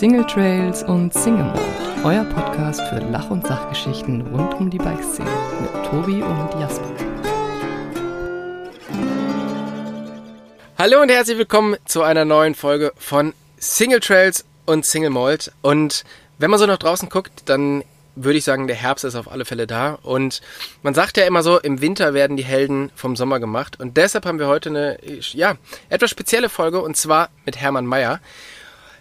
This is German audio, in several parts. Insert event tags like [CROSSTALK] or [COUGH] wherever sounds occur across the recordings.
Single Trails und Single Mode, euer Podcast für Lach- und Sachgeschichten rund um die Bikeszene mit Tobi und Jasper. Hallo und herzlich willkommen zu einer neuen Folge von Single Trails und Single Mold. Und wenn man so nach draußen guckt, dann würde ich sagen, der Herbst ist auf alle Fälle da. Und man sagt ja immer so, im Winter werden die Helden vom Sommer gemacht. Und deshalb haben wir heute eine, ja, etwas spezielle Folge und zwar mit Hermann Mayer.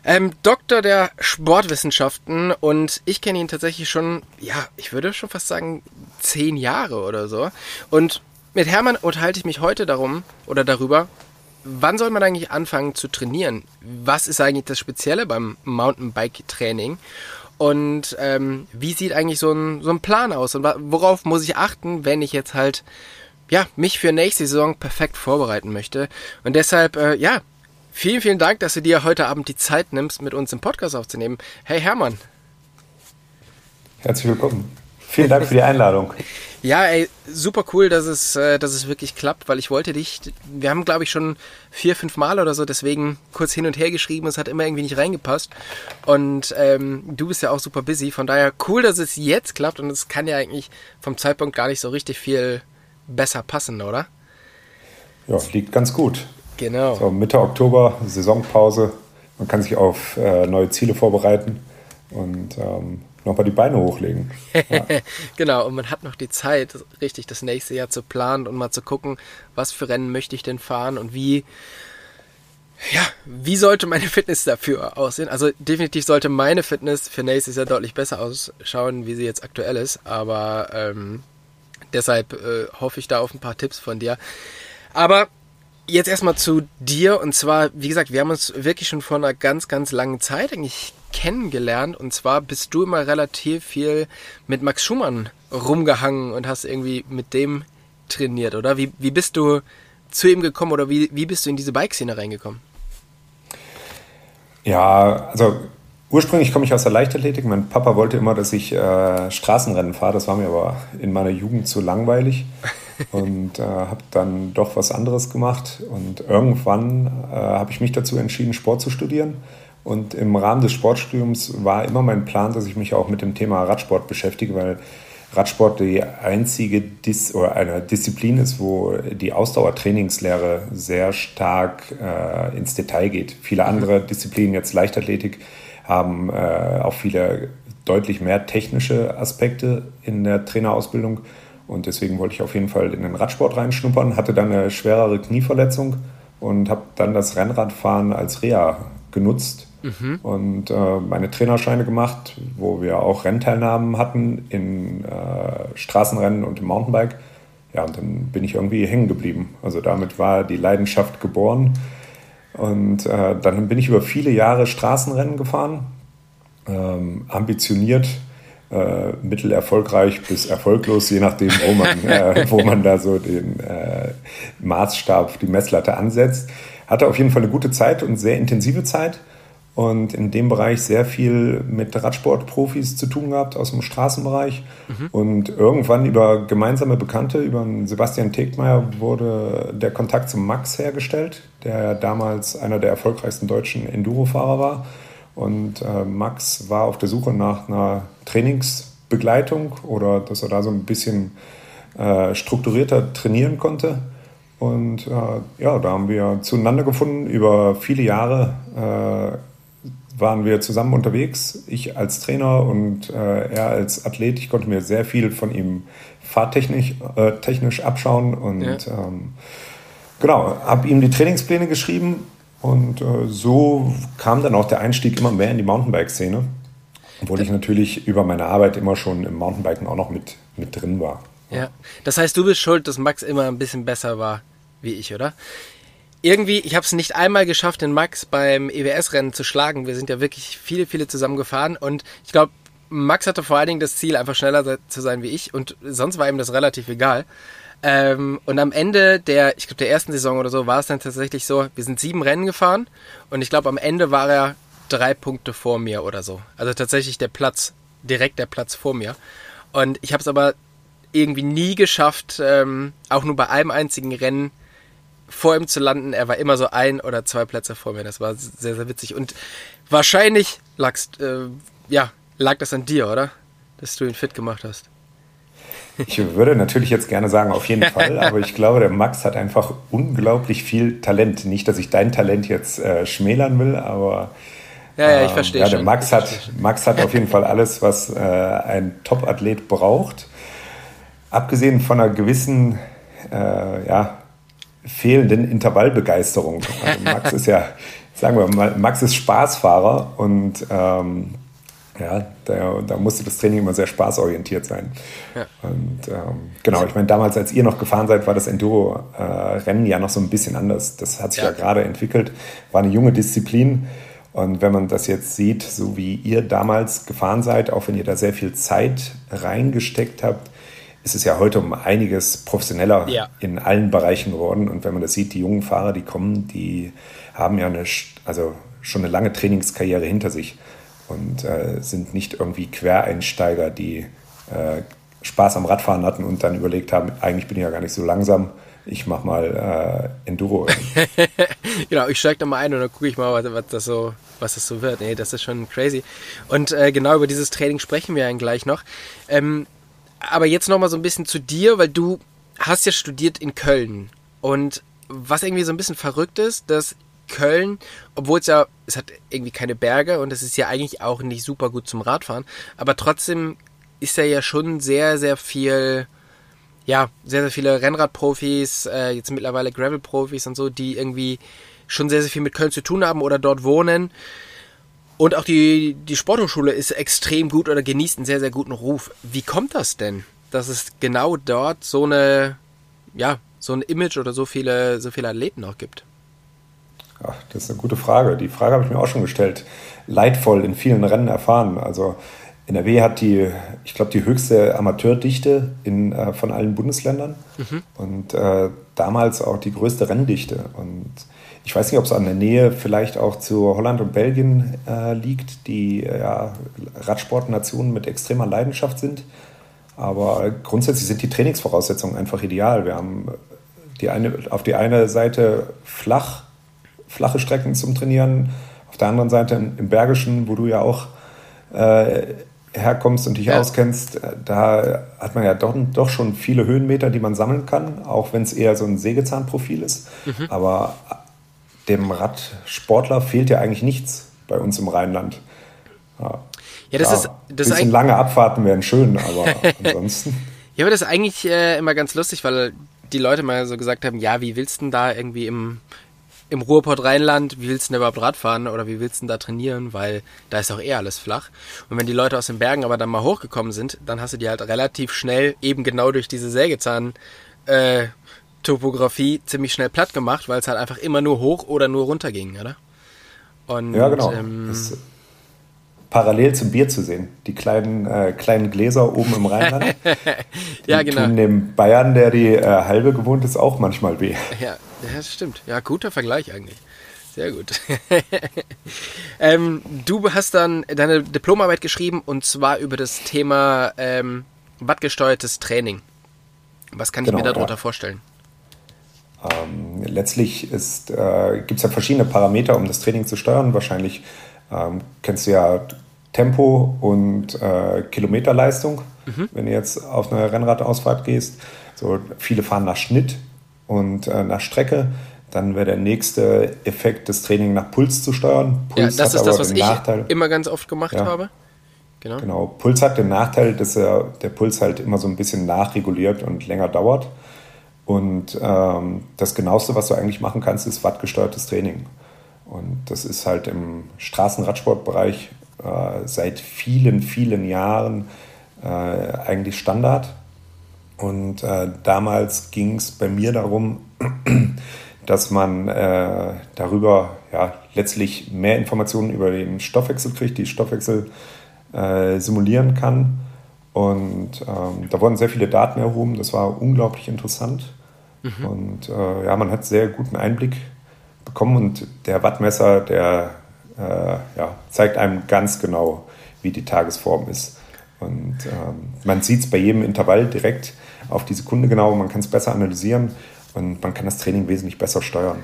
Ähm, Doktor der Sportwissenschaften und ich kenne ihn tatsächlich schon, ja, ich würde schon fast sagen, zehn Jahre oder so. Und mit Hermann unterhalte ich mich heute darum oder darüber, wann soll man eigentlich anfangen zu trainieren? Was ist eigentlich das Spezielle beim Mountainbike-Training? Und ähm, wie sieht eigentlich so ein, so ein Plan aus? Und worauf muss ich achten, wenn ich jetzt halt ja, mich für nächste Saison perfekt vorbereiten möchte? Und deshalb, äh, ja, vielen, vielen Dank, dass du dir heute Abend die Zeit nimmst, mit uns im Podcast aufzunehmen. Hey Hermann. Herzlich willkommen. Vielen Dank für die Einladung. Ja, ey, super cool, dass es, äh, dass es wirklich klappt, weil ich wollte dich, wir haben glaube ich schon vier, fünf Mal oder so, deswegen kurz hin und her geschrieben, es hat immer irgendwie nicht reingepasst. Und ähm, du bist ja auch super busy, von daher cool, dass es jetzt klappt und es kann ja eigentlich vom Zeitpunkt gar nicht so richtig viel besser passen, oder? Ja, liegt ganz gut. Genau. So, Mitte Oktober, Saisonpause, man kann sich auf äh, neue Ziele vorbereiten und ähm, nochmal die Beine hochlegen. Ja. [LAUGHS] genau, und man hat noch die Zeit, richtig das nächste Jahr zu planen und mal zu gucken, was für Rennen möchte ich denn fahren und wie, ja, wie sollte meine [LAUGHS] Fitness dafür aussehen? Also definitiv sollte meine Fitness für nächstes Jahr deutlich besser ausschauen, wie sie jetzt aktuell ist, aber ähm, deshalb äh, hoffe ich da auf ein paar Tipps von dir. Aber jetzt erstmal zu dir und zwar, wie gesagt, wir haben uns wirklich schon vor einer ganz, ganz langen Zeit eigentlich kennengelernt und zwar bist du immer relativ viel mit Max Schumann rumgehangen und hast irgendwie mit dem trainiert, oder? Wie, wie bist du zu ihm gekommen oder wie, wie bist du in diese Bikeszene reingekommen? Ja, also ursprünglich komme ich aus der Leichtathletik. Mein Papa wollte immer, dass ich äh, Straßenrennen fahre. Das war mir aber in meiner Jugend zu langweilig und äh, habe dann doch was anderes gemacht. Und irgendwann äh, habe ich mich dazu entschieden, Sport zu studieren. Und im Rahmen des Sportstudiums war immer mein Plan, dass ich mich auch mit dem Thema Radsport beschäftige, weil Radsport die einzige Dis oder eine Disziplin ist, wo die Ausdauertrainingslehre sehr stark äh, ins Detail geht. Viele andere Disziplinen, jetzt Leichtathletik, haben äh, auch viele deutlich mehr technische Aspekte in der Trainerausbildung. Und deswegen wollte ich auf jeden Fall in den Radsport reinschnuppern, hatte dann eine schwerere Knieverletzung und habe dann das Rennradfahren als Reha genutzt mhm. und äh, meine Trainerscheine gemacht, wo wir auch Rennteilnahmen hatten in äh, Straßenrennen und im Mountainbike. Ja, und dann bin ich irgendwie hängen geblieben. Also damit war die Leidenschaft geboren. Und äh, dann bin ich über viele Jahre Straßenrennen gefahren, ähm, ambitioniert, äh, mittelerfolgreich bis erfolglos, je nachdem, wo man, [LAUGHS] äh, wo man da so den äh, Maßstab, die Messlatte ansetzt. Hatte auf jeden Fall eine gute Zeit und sehr intensive Zeit und in dem Bereich sehr viel mit Radsportprofis zu tun gehabt aus dem Straßenbereich. Mhm. Und irgendwann über gemeinsame Bekannte, über Sebastian Tegmeier, wurde der Kontakt zum Max hergestellt, der damals einer der erfolgreichsten deutschen Enduro-Fahrer war. Und äh, Max war auf der Suche nach einer Trainingsbegleitung oder dass er da so ein bisschen äh, strukturierter trainieren konnte. Und äh, ja, da haben wir zueinander gefunden. Über viele Jahre äh, waren wir zusammen unterwegs. Ich als Trainer und äh, er als Athlet. Ich konnte mir sehr viel von ihm fahrtechnisch äh, technisch abschauen und ja. ähm, genau, habe ihm die Trainingspläne geschrieben und äh, so kam dann auch der Einstieg immer mehr in die Mountainbike-Szene, obwohl ich natürlich über meine Arbeit immer schon im Mountainbiken auch noch mit, mit drin war. Ja, das heißt, du bist schuld, dass Max immer ein bisschen besser war wie ich, oder? Irgendwie, ich habe es nicht einmal geschafft, den Max beim EWS-Rennen zu schlagen. Wir sind ja wirklich viele, viele zusammen gefahren und ich glaube, Max hatte vor allen Dingen das Ziel, einfach schneller zu sein wie ich und sonst war ihm das relativ egal. Ähm, und am Ende der, ich glaube, der ersten Saison oder so war es dann tatsächlich so, wir sind sieben Rennen gefahren und ich glaube, am Ende war er drei Punkte vor mir oder so. Also tatsächlich der Platz, direkt der Platz vor mir. Und ich habe es aber irgendwie nie geschafft, ähm, auch nur bei einem einzigen Rennen vor ihm zu landen. Er war immer so ein oder zwei Plätze vor mir. Das war sehr, sehr witzig. Und wahrscheinlich lagst, äh, ja, lag das an dir, oder? Dass du ihn fit gemacht hast. Ich würde natürlich jetzt gerne sagen, auf jeden [LAUGHS] Fall, aber ich glaube, der Max hat einfach unglaublich viel Talent. Nicht, dass ich dein Talent jetzt äh, schmälern will, aber ja, ja, ich ähm, verstehe. Ja, der Max hat, Max hat auf jeden Fall alles, was äh, ein Top-Athlet braucht. Abgesehen von einer gewissen äh, ja, fehlenden Intervallbegeisterung. Also Max ist ja, [LAUGHS] sagen wir mal, Max ist Spaßfahrer und ähm, ja, da, da, musste das Training immer sehr spaßorientiert sein. Ja. Und ähm, genau, ich meine, damals, als ihr noch gefahren seid, war das Enduro-Rennen äh, ja noch so ein bisschen anders. Das hat sich ja, ja gerade entwickelt, war eine junge Disziplin. Und wenn man das jetzt sieht, so wie ihr damals gefahren seid, auch wenn ihr da sehr viel Zeit reingesteckt habt, ist es ja heute um einiges professioneller ja. in allen Bereichen geworden. Und wenn man das sieht, die jungen Fahrer, die kommen, die haben ja eine, also schon eine lange Trainingskarriere hinter sich und äh, sind nicht irgendwie Quereinsteiger, die äh, Spaß am Radfahren hatten und dann überlegt haben, eigentlich bin ich ja gar nicht so langsam, ich mach mal äh, Enduro. [LAUGHS] genau, ich steige da mal ein und dann gucke ich mal, was, was, das so, was das so wird. Nee, das ist schon crazy. Und äh, genau über dieses Training sprechen wir dann gleich noch. Ähm, aber jetzt noch mal so ein bisschen zu dir, weil du hast ja studiert in Köln. Und was irgendwie so ein bisschen verrückt ist, dass Köln, obwohl es ja, es hat irgendwie keine Berge und es ist ja eigentlich auch nicht super gut zum Radfahren, aber trotzdem ist da ja schon sehr, sehr viel, ja, sehr, sehr viele Rennradprofis, äh, jetzt mittlerweile Gravel-Profis und so, die irgendwie schon sehr, sehr viel mit Köln zu tun haben oder dort wohnen. Und auch die, die Sporthochschule ist extrem gut oder genießt einen sehr, sehr guten Ruf. Wie kommt das denn, dass es genau dort so eine, ja, so ein Image oder so viele, so viele Athleten auch gibt? Ach, das ist eine gute Frage. Die Frage habe ich mir auch schon gestellt. Leidvoll in vielen Rennen erfahren. Also NRW hat die, ich glaube, die höchste Amateurdichte in, äh, von allen Bundesländern mhm. und äh, damals auch die größte Renndichte. Und ich weiß nicht, ob es an der Nähe vielleicht auch zu Holland und Belgien äh, liegt, die ja, Radsportnationen mit extremer Leidenschaft sind. Aber grundsätzlich sind die Trainingsvoraussetzungen einfach ideal. Wir haben die eine, auf die eine Seite flach flache Strecken zum Trainieren. Auf der anderen Seite im Bergischen, wo du ja auch äh, herkommst und dich ja. auskennst, äh, da hat man ja doch, doch schon viele Höhenmeter, die man sammeln kann, auch wenn es eher so ein Sägezahnprofil ist. Mhm. Aber dem Radsportler fehlt ja eigentlich nichts bei uns im Rheinland. Ja, ja das ja, ist. Das bisschen ist lange Abfahrten wären schön, aber [LAUGHS] ansonsten. Ja, aber das ist eigentlich äh, immer ganz lustig, weil die Leute mal so gesagt haben, ja, wie willst du denn da irgendwie im, im Ruhrpott Rheinland, wie willst du denn überhaupt Radfahren oder wie willst du denn da trainieren, weil da ist auch eher alles flach. Und wenn die Leute aus den Bergen aber dann mal hochgekommen sind, dann hast du die halt relativ schnell eben genau durch diese Sägezahn äh, Topografie ziemlich schnell platt gemacht, weil es halt einfach immer nur hoch oder nur runter ging, oder? Und, ja, genau. Ähm, parallel zum Bier zu sehen. Die kleinen, äh, kleinen Gläser oben im Rheinland. [LAUGHS] ja, genau. tun dem Bayern, der die äh, halbe gewohnt ist, auch manchmal weh. Ja, das stimmt. Ja, guter Vergleich eigentlich. Sehr gut. [LAUGHS] ähm, du hast dann deine Diplomarbeit geschrieben und zwar über das Thema ähm, wattgesteuertes Training. Was kann ich genau, mir darunter ja. vorstellen? Ähm, letztlich äh, gibt es ja verschiedene Parameter, um das Training zu steuern. Wahrscheinlich ähm, kennst du ja Tempo und äh, Kilometerleistung, mhm. wenn du jetzt auf eine Rennradausfahrt gehst. So, viele fahren nach Schnitt und äh, nach Strecke. Dann wäre der nächste Effekt, das Training nach Puls zu steuern. Puls ja, das ist das, was ich Nachteil, immer ganz oft gemacht ja, habe. Genau. genau. Puls hat den Nachteil, dass er, der Puls halt immer so ein bisschen nachreguliert und länger dauert. Und ähm, das Genaueste, was du eigentlich machen kannst, ist wattgesteuertes Training. Und das ist halt im Straßenradsportbereich äh, seit vielen, vielen Jahren äh, eigentlich Standard. Und äh, damals ging es bei mir darum, [CLEARS THROAT] dass man äh, darüber ja, letztlich mehr Informationen über den Stoffwechsel kriegt, die Stoffwechsel äh, simulieren kann. Und ähm, da wurden sehr viele Daten erhoben, das war unglaublich interessant. Mhm. Und äh, ja, man hat sehr guten Einblick bekommen und der Wattmesser, der äh, ja, zeigt einem ganz genau, wie die Tagesform ist. Und ähm, man sieht es bei jedem Intervall direkt auf die Sekunde genau, man kann es besser analysieren. und man kann das Training wesentlich besser steuern.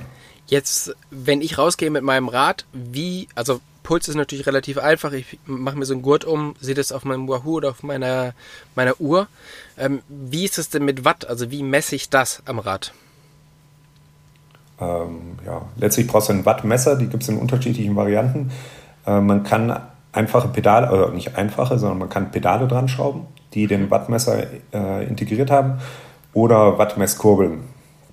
Jetzt, wenn ich rausgehe mit meinem Rad, wie, also Puls ist natürlich relativ einfach. Ich mache mir so einen Gurt um, sehe das auf meinem Wahoo oder auf meiner, meiner Uhr. Ähm, wie ist es denn mit Watt? Also wie messe ich das am Rad? Ähm, ja, letztlich brauchst du ein Wattmesser, die gibt es in unterschiedlichen Varianten. Äh, man kann einfache Pedale, oder nicht einfache, sondern man kann Pedale dran schrauben, die den Wattmesser äh, integriert haben, oder Wattmesskurbeln.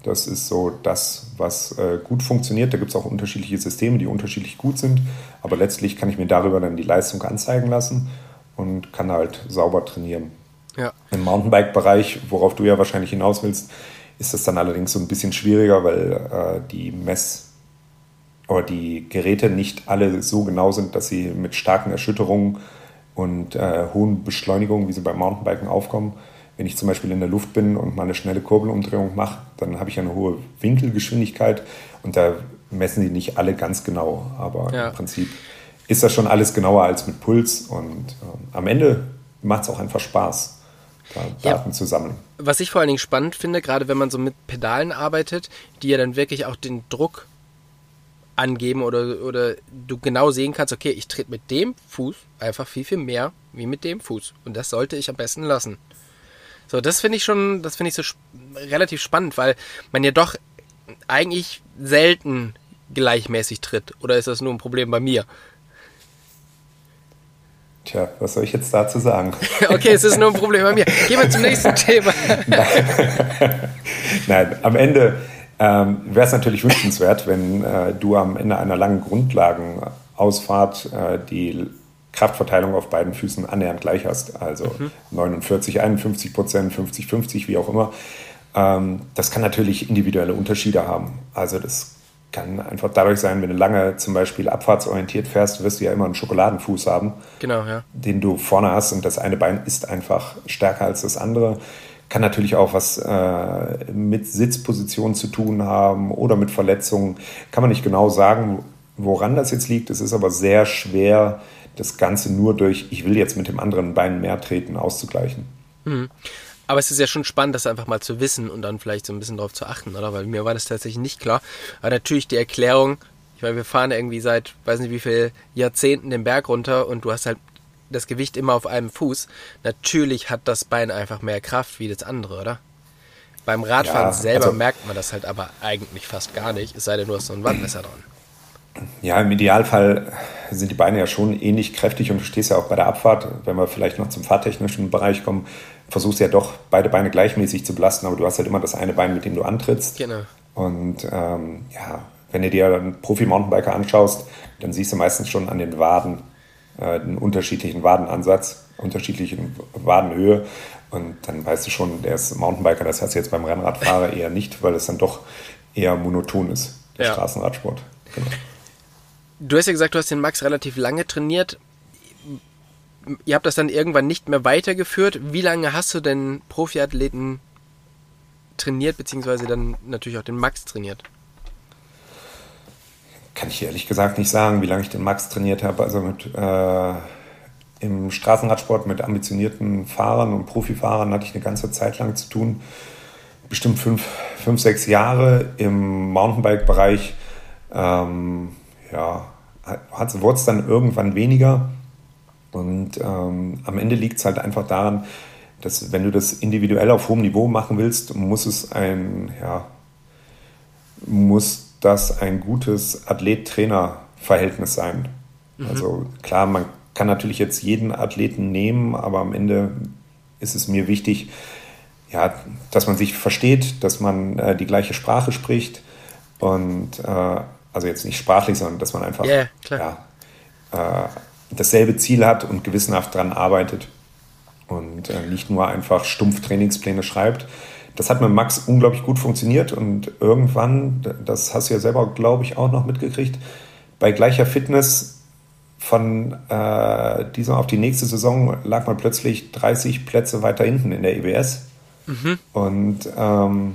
Das ist so das, was äh, gut funktioniert. Da gibt es auch unterschiedliche Systeme, die unterschiedlich gut sind. Aber letztlich kann ich mir darüber dann die Leistung anzeigen lassen und kann halt sauber trainieren. Ja. Im Mountainbike-Bereich, worauf du ja wahrscheinlich hinaus willst, ist das dann allerdings so ein bisschen schwieriger, weil äh, die Mess- oder die Geräte nicht alle so genau sind, dass sie mit starken Erschütterungen und äh, hohen Beschleunigungen, wie sie beim Mountainbiken aufkommen, wenn ich zum Beispiel in der Luft bin und mal eine schnelle Kurbelumdrehung mache, dann habe ich eine hohe Winkelgeschwindigkeit und da messen die nicht alle ganz genau. Aber ja. im Prinzip ist das schon alles genauer als mit Puls und äh, am Ende macht es auch einfach Spaß, da ja. Daten zu sammeln. Was ich vor allen Dingen spannend finde, gerade wenn man so mit Pedalen arbeitet, die ja dann wirklich auch den Druck angeben oder, oder du genau sehen kannst, okay, ich trete mit dem Fuß einfach viel, viel mehr wie mit dem Fuß. Und das sollte ich am besten lassen. So, das finde ich schon, das finde ich so sp relativ spannend, weil man ja doch eigentlich selten gleichmäßig tritt. Oder ist das nur ein Problem bei mir? Tja, was soll ich jetzt dazu sagen? [LAUGHS] okay, es ist nur ein Problem bei mir. Gehen wir zum nächsten [LAUGHS] Thema. Nein. [LAUGHS] Nein, am Ende ähm, wäre es natürlich wünschenswert, wenn äh, du am Ende einer langen Grundlagenausfahrt äh, die Kraftverteilung auf beiden Füßen annähernd gleich hast. Also mhm. 49, 51 Prozent, 50, 50, wie auch immer. Ähm, das kann natürlich individuelle Unterschiede haben. Also das kann einfach dadurch sein, wenn du lange zum Beispiel abfahrtsorientiert fährst, wirst du ja immer einen Schokoladenfuß haben, genau, ja. den du vorne hast und das eine Bein ist einfach stärker als das andere. Kann natürlich auch was äh, mit Sitzposition zu tun haben oder mit Verletzungen. Kann man nicht genau sagen, woran das jetzt liegt. Es ist aber sehr schwer, das Ganze nur durch, ich will jetzt mit dem anderen Bein mehr treten, auszugleichen. Mhm. Aber es ist ja schon spannend, das einfach mal zu wissen und dann vielleicht so ein bisschen darauf zu achten, oder? Weil mir war das tatsächlich nicht klar. Aber natürlich die Erklärung, ich meine, wir fahren irgendwie seit, weiß nicht wie viel Jahrzehnten den Berg runter und du hast halt das Gewicht immer auf einem Fuß. Natürlich hat das Bein einfach mehr Kraft wie das andere, oder? Beim Radfahren ja, selber also, merkt man das halt aber eigentlich fast gar nicht, es sei denn, du hast so ein Wandmesser dran. Ja, im Idealfall sind die Beine ja schon ähnlich kräftig und du stehst ja auch bei der Abfahrt, wenn wir vielleicht noch zum fahrtechnischen Bereich kommen, versuchst ja doch beide Beine gleichmäßig zu belasten, aber du hast halt immer das eine Bein, mit dem du antrittst. Genau. Und ähm, ja, wenn du dir einen Profi-Mountainbiker anschaust, dann siehst du meistens schon an den Waden einen unterschiedlichen Wadenansatz, unterschiedliche Wadenhöhe. Und dann weißt du schon, der ist Mountainbiker, das hast du jetzt beim Rennradfahrer eher nicht, weil es dann doch eher monoton ist, der ja. Straßenradsport. Genau. Du hast ja gesagt, du hast den Max relativ lange trainiert. Ihr habt das dann irgendwann nicht mehr weitergeführt. Wie lange hast du denn Profiathleten trainiert, beziehungsweise dann natürlich auch den Max trainiert? Kann ich ehrlich gesagt nicht sagen, wie lange ich den Max trainiert habe. Also mit äh, im Straßenradsport mit ambitionierten Fahrern und Profifahrern hatte ich eine ganze Zeit lang zu tun. Bestimmt fünf, fünf sechs Jahre im Mountainbike-Bereich. Ähm, ja, wurde es dann irgendwann weniger. Und ähm, am Ende liegt es halt einfach daran, dass wenn du das individuell auf hohem Niveau machen willst, muss es ein, ja, muss das ein gutes Athlet-Trainer-Verhältnis sein. Mhm. Also klar, man kann natürlich jetzt jeden Athleten nehmen, aber am Ende ist es mir wichtig, ja, dass man sich versteht, dass man äh, die gleiche Sprache spricht und äh, also jetzt nicht sprachlich, sondern dass man einfach yeah, ja, äh, dasselbe Ziel hat und gewissenhaft daran arbeitet und äh, nicht nur einfach stumpf Trainingspläne schreibt. Das hat mit Max unglaublich gut funktioniert und irgendwann, das hast du ja selber, glaube ich, auch noch mitgekriegt, bei gleicher Fitness von äh, dieser auf die nächste Saison lag man plötzlich 30 Plätze weiter hinten in der EBS. Mhm. Und ähm,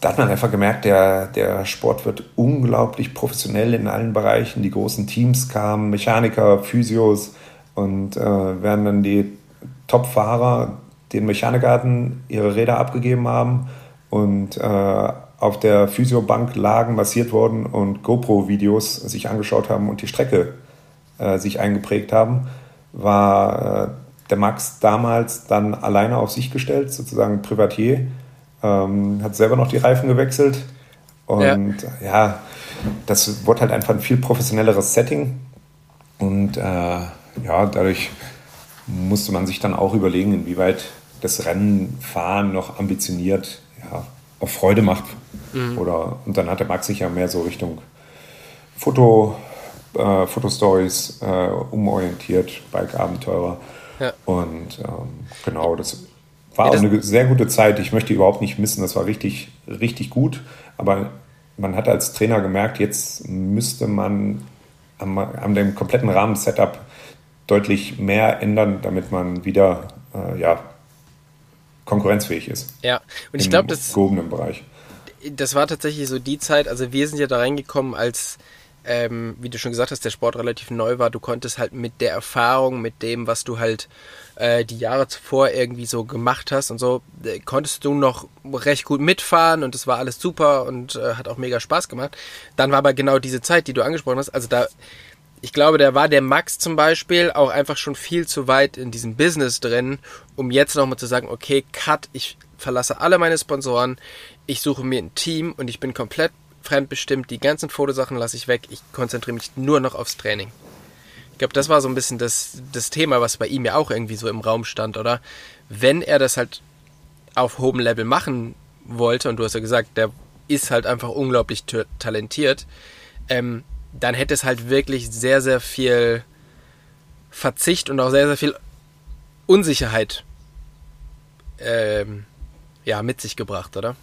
da hat man einfach gemerkt, der, der Sport wird unglaublich professionell in allen Bereichen. Die großen Teams kamen, Mechaniker, Physios und äh, werden dann die Top-Fahrer den Mechaniker hatten, ihre Räder abgegeben haben und äh, auf der Physiobank lagen, massiert wurden und GoPro-Videos sich angeschaut haben und die Strecke äh, sich eingeprägt haben, war äh, der Max damals dann alleine auf sich gestellt, sozusagen Privatier, ähm, hat selber noch die Reifen gewechselt und ja, ja das wurde halt einfach ein viel professionelleres Setting und äh, ja, dadurch musste man sich dann auch überlegen, inwieweit das Rennenfahren noch ambitioniert ja, auf Freude macht. Mhm. Oder, und dann hat der Max sich ja mehr so Richtung Foto, äh, Fotostories äh, umorientiert, Bike-Abenteurer. Ja. Und ähm, genau, das war ja, das auch eine sehr gute Zeit. Ich möchte überhaupt nicht missen, das war richtig, richtig gut. Aber man hat als Trainer gemerkt, jetzt müsste man am, an dem kompletten Rahmen-Setup deutlich mehr ändern, damit man wieder äh, ja, konkurrenzfähig ist. Ja, und ich glaube, das gehobenen Bereich. Das war tatsächlich so die Zeit, also wir sind ja da reingekommen, als ähm, wie du schon gesagt hast, der Sport relativ neu war. Du konntest halt mit der Erfahrung, mit dem, was du halt äh, die Jahre zuvor irgendwie so gemacht hast und so, äh, konntest du noch recht gut mitfahren und es war alles super und äh, hat auch mega Spaß gemacht. Dann war aber genau diese Zeit, die du angesprochen hast, also da ich glaube, da war der Max zum Beispiel auch einfach schon viel zu weit in diesem Business drin, um jetzt nochmal zu sagen, okay, cut, ich verlasse alle meine Sponsoren, ich suche mir ein Team und ich bin komplett fremdbestimmt, die ganzen Fotosachen lasse ich weg, ich konzentriere mich nur noch aufs Training. Ich glaube, das war so ein bisschen das, das Thema, was bei ihm ja auch irgendwie so im Raum stand, oder? Wenn er das halt auf hohem Level machen wollte, und du hast ja gesagt, der ist halt einfach unglaublich talentiert, ähm, dann hätte es halt wirklich sehr, sehr viel Verzicht und auch sehr, sehr viel Unsicherheit ähm, ja, mit sich gebracht, oder?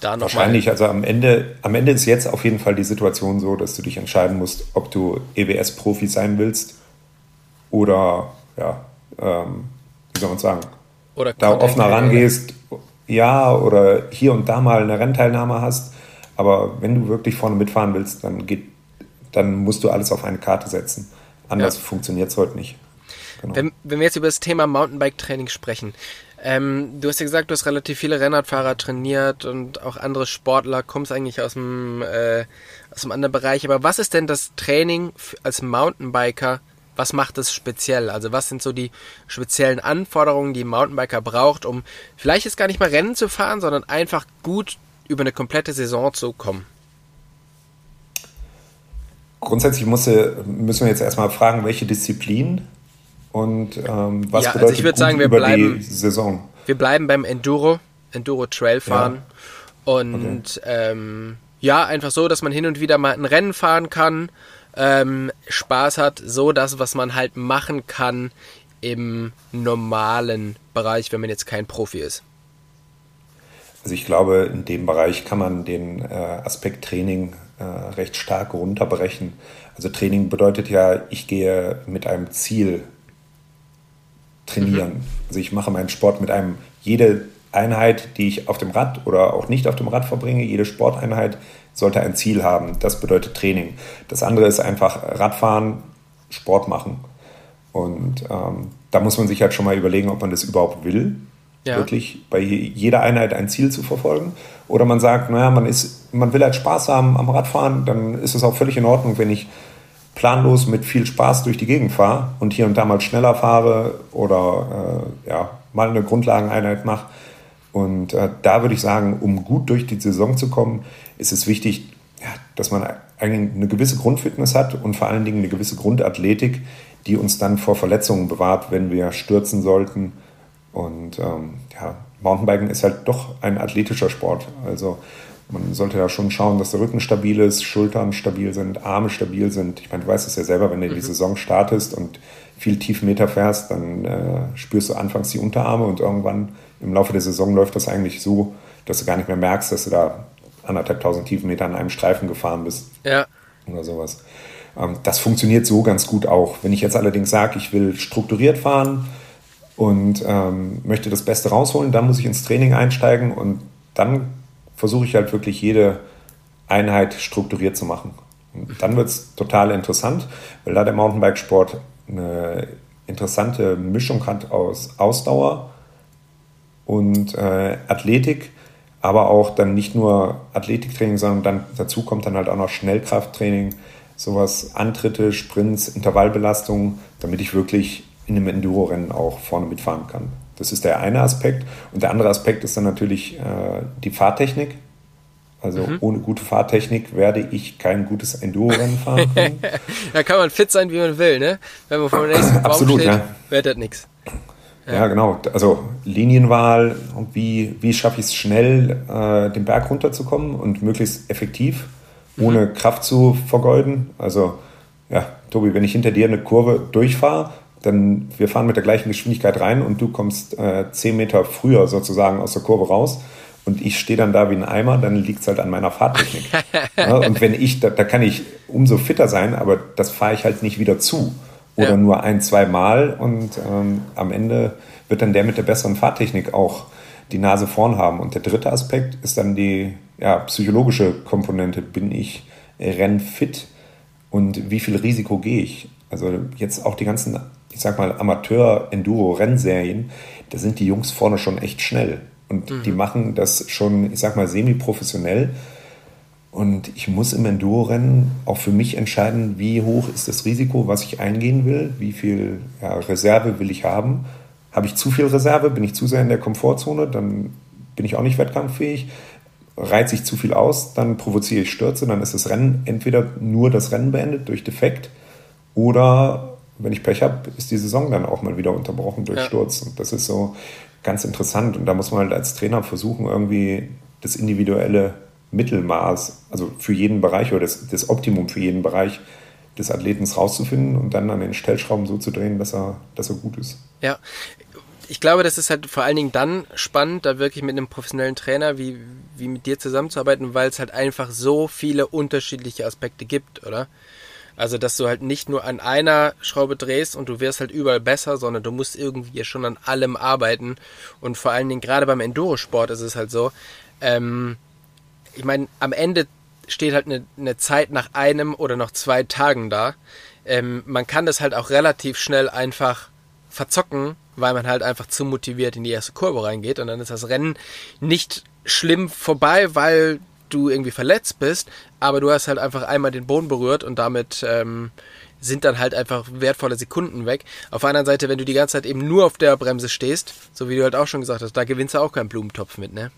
Da Wahrscheinlich, also am Ende, am Ende ist jetzt auf jeden Fall die Situation so, dass du dich entscheiden musst, ob du EWS-Profi sein willst oder, ja, ähm, wie soll man sagen, oder da offener rangehst, ja, oder hier und da mal eine Rennteilnahme hast aber wenn du wirklich vorne mitfahren willst, dann, geht, dann musst du alles auf eine Karte setzen. Anders ja. funktioniert es heute nicht. Genau. Wenn, wenn, wir jetzt über das Thema Mountainbike-Training sprechen, ähm, du hast ja gesagt, du hast relativ viele Rennradfahrer trainiert und auch andere Sportler, kommst eigentlich aus dem, äh, aus einem anderen Bereich. Aber was ist denn das Training als Mountainbiker? Was macht es speziell? Also was sind so die speziellen Anforderungen, die ein Mountainbiker braucht, um vielleicht jetzt gar nicht mal Rennen zu fahren, sondern einfach gut über eine komplette Saison zu kommen? Grundsätzlich musste, müssen wir jetzt erstmal fragen, welche Disziplin und ähm, was ja, bedeutet also ich würde sagen, wir bleiben, Saison? Wir bleiben beim Enduro, Enduro Trail fahren ja. und okay. ähm, ja, einfach so, dass man hin und wieder mal ein Rennen fahren kann, ähm, Spaß hat, so das, was man halt machen kann im normalen Bereich, wenn man jetzt kein Profi ist. Also ich glaube, in dem Bereich kann man den äh, Aspekt Training äh, recht stark runterbrechen. Also Training bedeutet ja, ich gehe mit einem Ziel trainieren. Mhm. Also ich mache meinen Sport mit einem, jede Einheit, die ich auf dem Rad oder auch nicht auf dem Rad verbringe, jede Sporteinheit sollte ein Ziel haben. Das bedeutet Training. Das andere ist einfach Radfahren, Sport machen. Und ähm, da muss man sich halt schon mal überlegen, ob man das überhaupt will ja. wirklich bei jeder Einheit ein Ziel zu verfolgen. Oder man sagt, naja, man, ist, man will halt Spaß haben am Radfahren, dann ist es auch völlig in Ordnung, wenn ich planlos mit viel Spaß durch die Gegend fahre und hier und da mal schneller fahre oder äh, ja, mal eine Grundlageneinheit mache. Und äh, da würde ich sagen, um gut durch die Saison zu kommen, ist es wichtig, ja, dass man eine gewisse Grundfitness hat und vor allen Dingen eine gewisse Grundathletik, die uns dann vor Verletzungen bewahrt, wenn wir stürzen sollten und ähm, ja, Mountainbiken ist halt doch ein athletischer Sport. Also man sollte ja schon schauen, dass der Rücken stabil ist, Schultern stabil sind, Arme stabil sind. Ich meine, du weißt es ja selber, wenn du mhm. die Saison startest und viel Tiefmeter fährst, dann äh, spürst du anfangs die Unterarme und irgendwann im Laufe der Saison läuft das eigentlich so, dass du gar nicht mehr merkst, dass du da anderthalb tausend Tiefmeter an einem Streifen gefahren bist. Ja. Oder sowas. Ähm, das funktioniert so ganz gut auch. Wenn ich jetzt allerdings sage, ich will strukturiert fahren, und ähm, möchte das Beste rausholen, dann muss ich ins Training einsteigen und dann versuche ich halt wirklich jede Einheit strukturiert zu machen. Und dann wird es total interessant, weil da der Mountainbikesport eine interessante Mischung hat aus Ausdauer und äh, Athletik, aber auch dann nicht nur Athletiktraining, sondern dann dazu kommt dann halt auch noch Schnellkrafttraining, sowas, Antritte, Sprints, Intervallbelastung, damit ich wirklich in einem Enduro-Rennen auch vorne mitfahren kann. Das ist der eine Aspekt. Und der andere Aspekt ist dann natürlich äh, die Fahrtechnik. Also mhm. ohne gute Fahrtechnik werde ich kein gutes Enduro-Rennen fahren [LAUGHS] können. da kann man fit sein, wie man will, ne? Wenn man vor dem nächsten [CLEARS THROAT] Baum Absolut, steht, ja. wird das nichts. Ja. ja. genau. Also Linienwahl und wie, wie schaffe ich es schnell, äh, den Berg runterzukommen und möglichst effektiv, ohne mhm. Kraft zu vergeuden. Also, ja, Tobi, wenn ich hinter dir eine Kurve durchfahre, dann wir fahren mit der gleichen Geschwindigkeit rein und du kommst äh, zehn Meter früher sozusagen aus der Kurve raus und ich stehe dann da wie ein Eimer, dann liegt es halt an meiner Fahrtechnik. [LAUGHS] ja, und wenn ich, da, da, kann ich umso fitter sein, aber das fahre ich halt nicht wieder zu. Oder ja. nur ein, zwei Mal und ähm, am Ende wird dann der mit der besseren Fahrtechnik auch die Nase vorn haben. Und der dritte Aspekt ist dann die ja, psychologische Komponente. Bin ich rennfit und wie viel Risiko gehe ich? Also jetzt auch die ganzen, ich sag mal, Amateur-Enduro-Rennserien, da sind die Jungs vorne schon echt schnell. Und mhm. die machen das schon, ich sag mal, semi-professionell. Und ich muss im Enduro-Rennen auch für mich entscheiden, wie hoch ist das Risiko, was ich eingehen will, wie viel ja, Reserve will ich haben. Habe ich zu viel Reserve, bin ich zu sehr in der Komfortzone, dann bin ich auch nicht wettkampffähig. Reize ich zu viel aus, dann provoziere ich Stürze, dann ist das Rennen entweder nur das Rennen beendet durch Defekt oder wenn ich Pech habe, ist die Saison dann auch mal wieder unterbrochen durch ja. Sturz. Und das ist so ganz interessant. Und da muss man halt als Trainer versuchen, irgendwie das individuelle Mittelmaß, also für jeden Bereich oder das, das Optimum für jeden Bereich des Athletens rauszufinden und dann an den Stellschrauben so zu drehen, dass er, dass er gut ist. Ja, ich glaube, das ist halt vor allen Dingen dann spannend, da wirklich mit einem professionellen Trainer wie, wie mit dir zusammenzuarbeiten, weil es halt einfach so viele unterschiedliche Aspekte gibt, oder? Also, dass du halt nicht nur an einer Schraube drehst und du wirst halt überall besser, sondern du musst irgendwie schon an allem arbeiten. Und vor allen Dingen gerade beim Endurosport ist es halt so, ähm, ich meine, am Ende steht halt eine, eine, Zeit nach einem oder noch zwei Tagen da. Ähm, man kann das halt auch relativ schnell einfach verzocken, weil man halt einfach zu motiviert in die erste Kurve reingeht und dann ist das Rennen nicht schlimm vorbei, weil du irgendwie verletzt bist, aber du hast halt einfach einmal den Boden berührt und damit ähm, sind dann halt einfach wertvolle Sekunden weg. Auf der anderen Seite, wenn du die ganze Zeit eben nur auf der Bremse stehst, so wie du halt auch schon gesagt hast, da gewinnst du auch keinen Blumentopf mit, ne?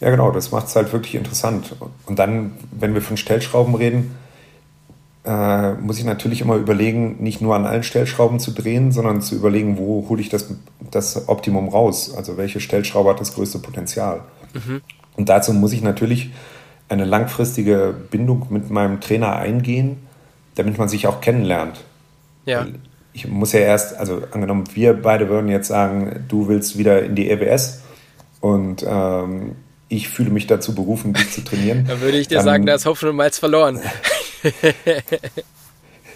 Ja, genau, das macht es halt wirklich interessant. Und dann, wenn wir von Stellschrauben reden, äh, muss ich natürlich immer überlegen, nicht nur an allen Stellschrauben zu drehen, sondern zu überlegen, wo hole ich das, das Optimum raus? Also welche Stellschraube hat das größte Potenzial? Mhm. Und dazu muss ich natürlich eine langfristige Bindung mit meinem Trainer eingehen, damit man sich auch kennenlernt. Ja. Ich muss ja erst, also angenommen, wir beide würden jetzt sagen, du willst wieder in die EWS und ähm, ich fühle mich dazu berufen, dich zu trainieren. [LAUGHS] dann würde ich dir dann, sagen, da ist Hopfen und Malz verloren. [LAUGHS]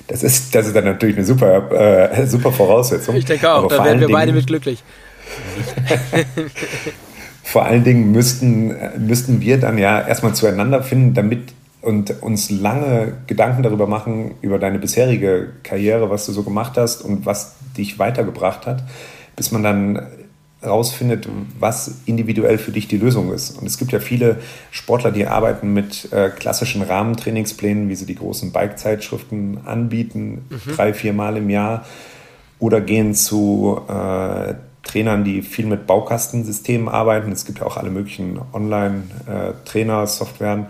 das, ist, das ist dann natürlich eine super, äh, super Voraussetzung. Ich denke auch, da werden wir beide mit glücklich. [LAUGHS] vor allen Dingen müssten, müssten wir dann ja erstmal zueinander finden, damit und uns lange Gedanken darüber machen, über deine bisherige Karriere, was du so gemacht hast und was dich weitergebracht hat, bis man dann rausfindet, was individuell für dich die Lösung ist. Und es gibt ja viele Sportler, die arbeiten mit äh, klassischen Rahmentrainingsplänen, wie sie die großen Bike-Zeitschriften anbieten, mhm. drei, vier Mal im Jahr, oder gehen zu äh, Trainern, die viel mit Baukastensystemen arbeiten. Es gibt ja auch alle möglichen Online-Trainer, Softwaren.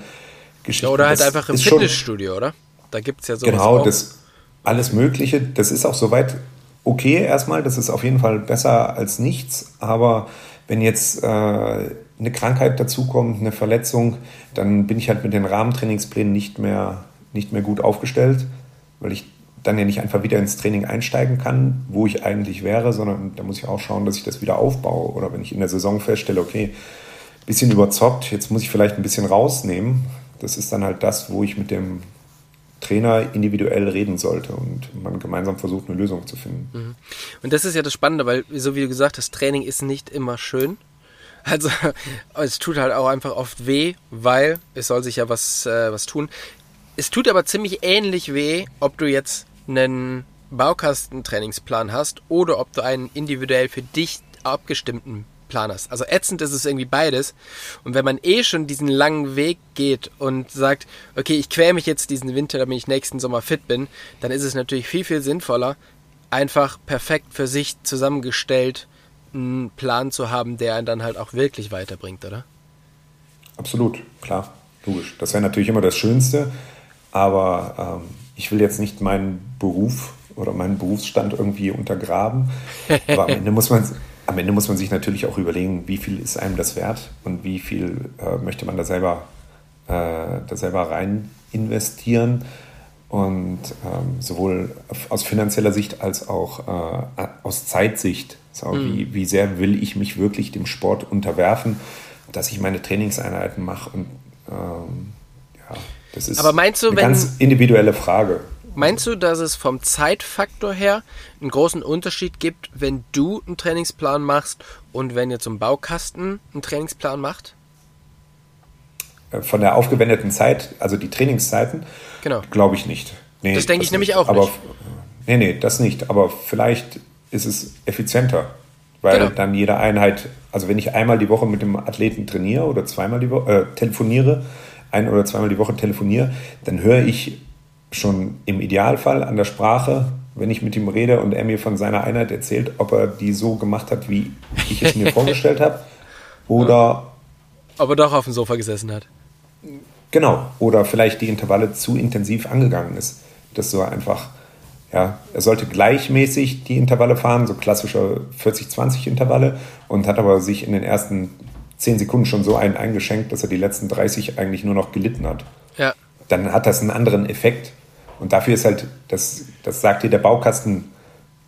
Geschichten. Ja, oder halt das einfach im Fitnessstudio, schon, oder? Da gibt es ja sowas Genau, auch. das alles Mögliche. Das ist auch soweit okay erstmal. Das ist auf jeden Fall besser als nichts. Aber wenn jetzt äh, eine Krankheit dazukommt, eine Verletzung, dann bin ich halt mit den Rahmentrainingsplänen nicht mehr, nicht mehr gut aufgestellt, weil ich dann ja nicht einfach wieder ins Training einsteigen kann, wo ich eigentlich wäre, sondern da muss ich auch schauen, dass ich das wieder aufbaue. Oder wenn ich in der Saison feststelle, okay, bisschen überzockt, jetzt muss ich vielleicht ein bisschen rausnehmen. Das ist dann halt das, wo ich mit dem Trainer individuell reden sollte und man gemeinsam versucht, eine Lösung zu finden. Mhm. Und das ist ja das Spannende, weil, so wie du gesagt hast, Training ist nicht immer schön. [LAUGHS] Also es tut halt auch einfach oft weh, weil es soll sich ja was, äh, was tun. Es tut aber ziemlich ähnlich weh, ob du jetzt einen Baukastentrainingsplan hast oder ob du einen individuell für dich abgestimmten Plan hast. Also ätzend ist es irgendwie beides. Und wenn man eh schon diesen langen Weg geht und sagt, okay, ich quäle mich jetzt diesen Winter, damit ich nächsten Sommer fit bin, dann ist es natürlich viel, viel sinnvoller, einfach perfekt für sich zusammengestellt einen Plan zu haben, der einen dann halt auch wirklich weiterbringt, oder? Absolut, klar, logisch. Das wäre natürlich immer das Schönste, aber ähm, ich will jetzt nicht meinen Beruf oder meinen Berufsstand irgendwie untergraben. Aber am Ende muss man, am Ende muss man sich natürlich auch überlegen, wie viel ist einem das wert und wie viel äh, möchte man da selber, äh, da selber rein investieren. Und ähm, sowohl aus finanzieller Sicht als auch äh, aus Zeitsicht. So, mhm. wie, wie sehr will ich mich wirklich dem Sport unterwerfen, dass ich meine Trainingseinheiten mache und ähm, ja, das ist Aber meinst du, eine wenn, ganz individuelle Frage. Meinst du, dass es vom Zeitfaktor her einen großen Unterschied gibt, wenn du einen Trainingsplan machst und wenn ihr zum Baukasten einen Trainingsplan macht? Äh, von der aufgewendeten Zeit, also die Trainingszeiten, genau. glaube ich nicht. Nee, das denke ich nämlich auch aber, nicht. Nee, nee, das nicht. Aber vielleicht ist es effizienter, weil genau. dann jede Einheit, also wenn ich einmal die Woche mit dem Athleten trainiere oder zweimal die Woche äh, telefoniere, ein oder zweimal die Woche telefoniere, dann höre ich schon im Idealfall an der Sprache, wenn ich mit ihm rede und er mir von seiner Einheit erzählt, ob er die so gemacht hat, wie ich es mir [LAUGHS] vorgestellt habe, oder ob er doch auf dem Sofa gesessen hat. Genau, oder vielleicht die Intervalle zu intensiv angegangen ist. Das so einfach, ja, er sollte gleichmäßig die Intervalle fahren, so klassische 40-20 Intervalle, und hat aber sich in den ersten 10 Sekunden schon so einen eingeschenkt, dass er die letzten 30 eigentlich nur noch gelitten hat. Ja. Dann hat das einen anderen Effekt. Und dafür ist halt, das, das sagt dir der Baukasten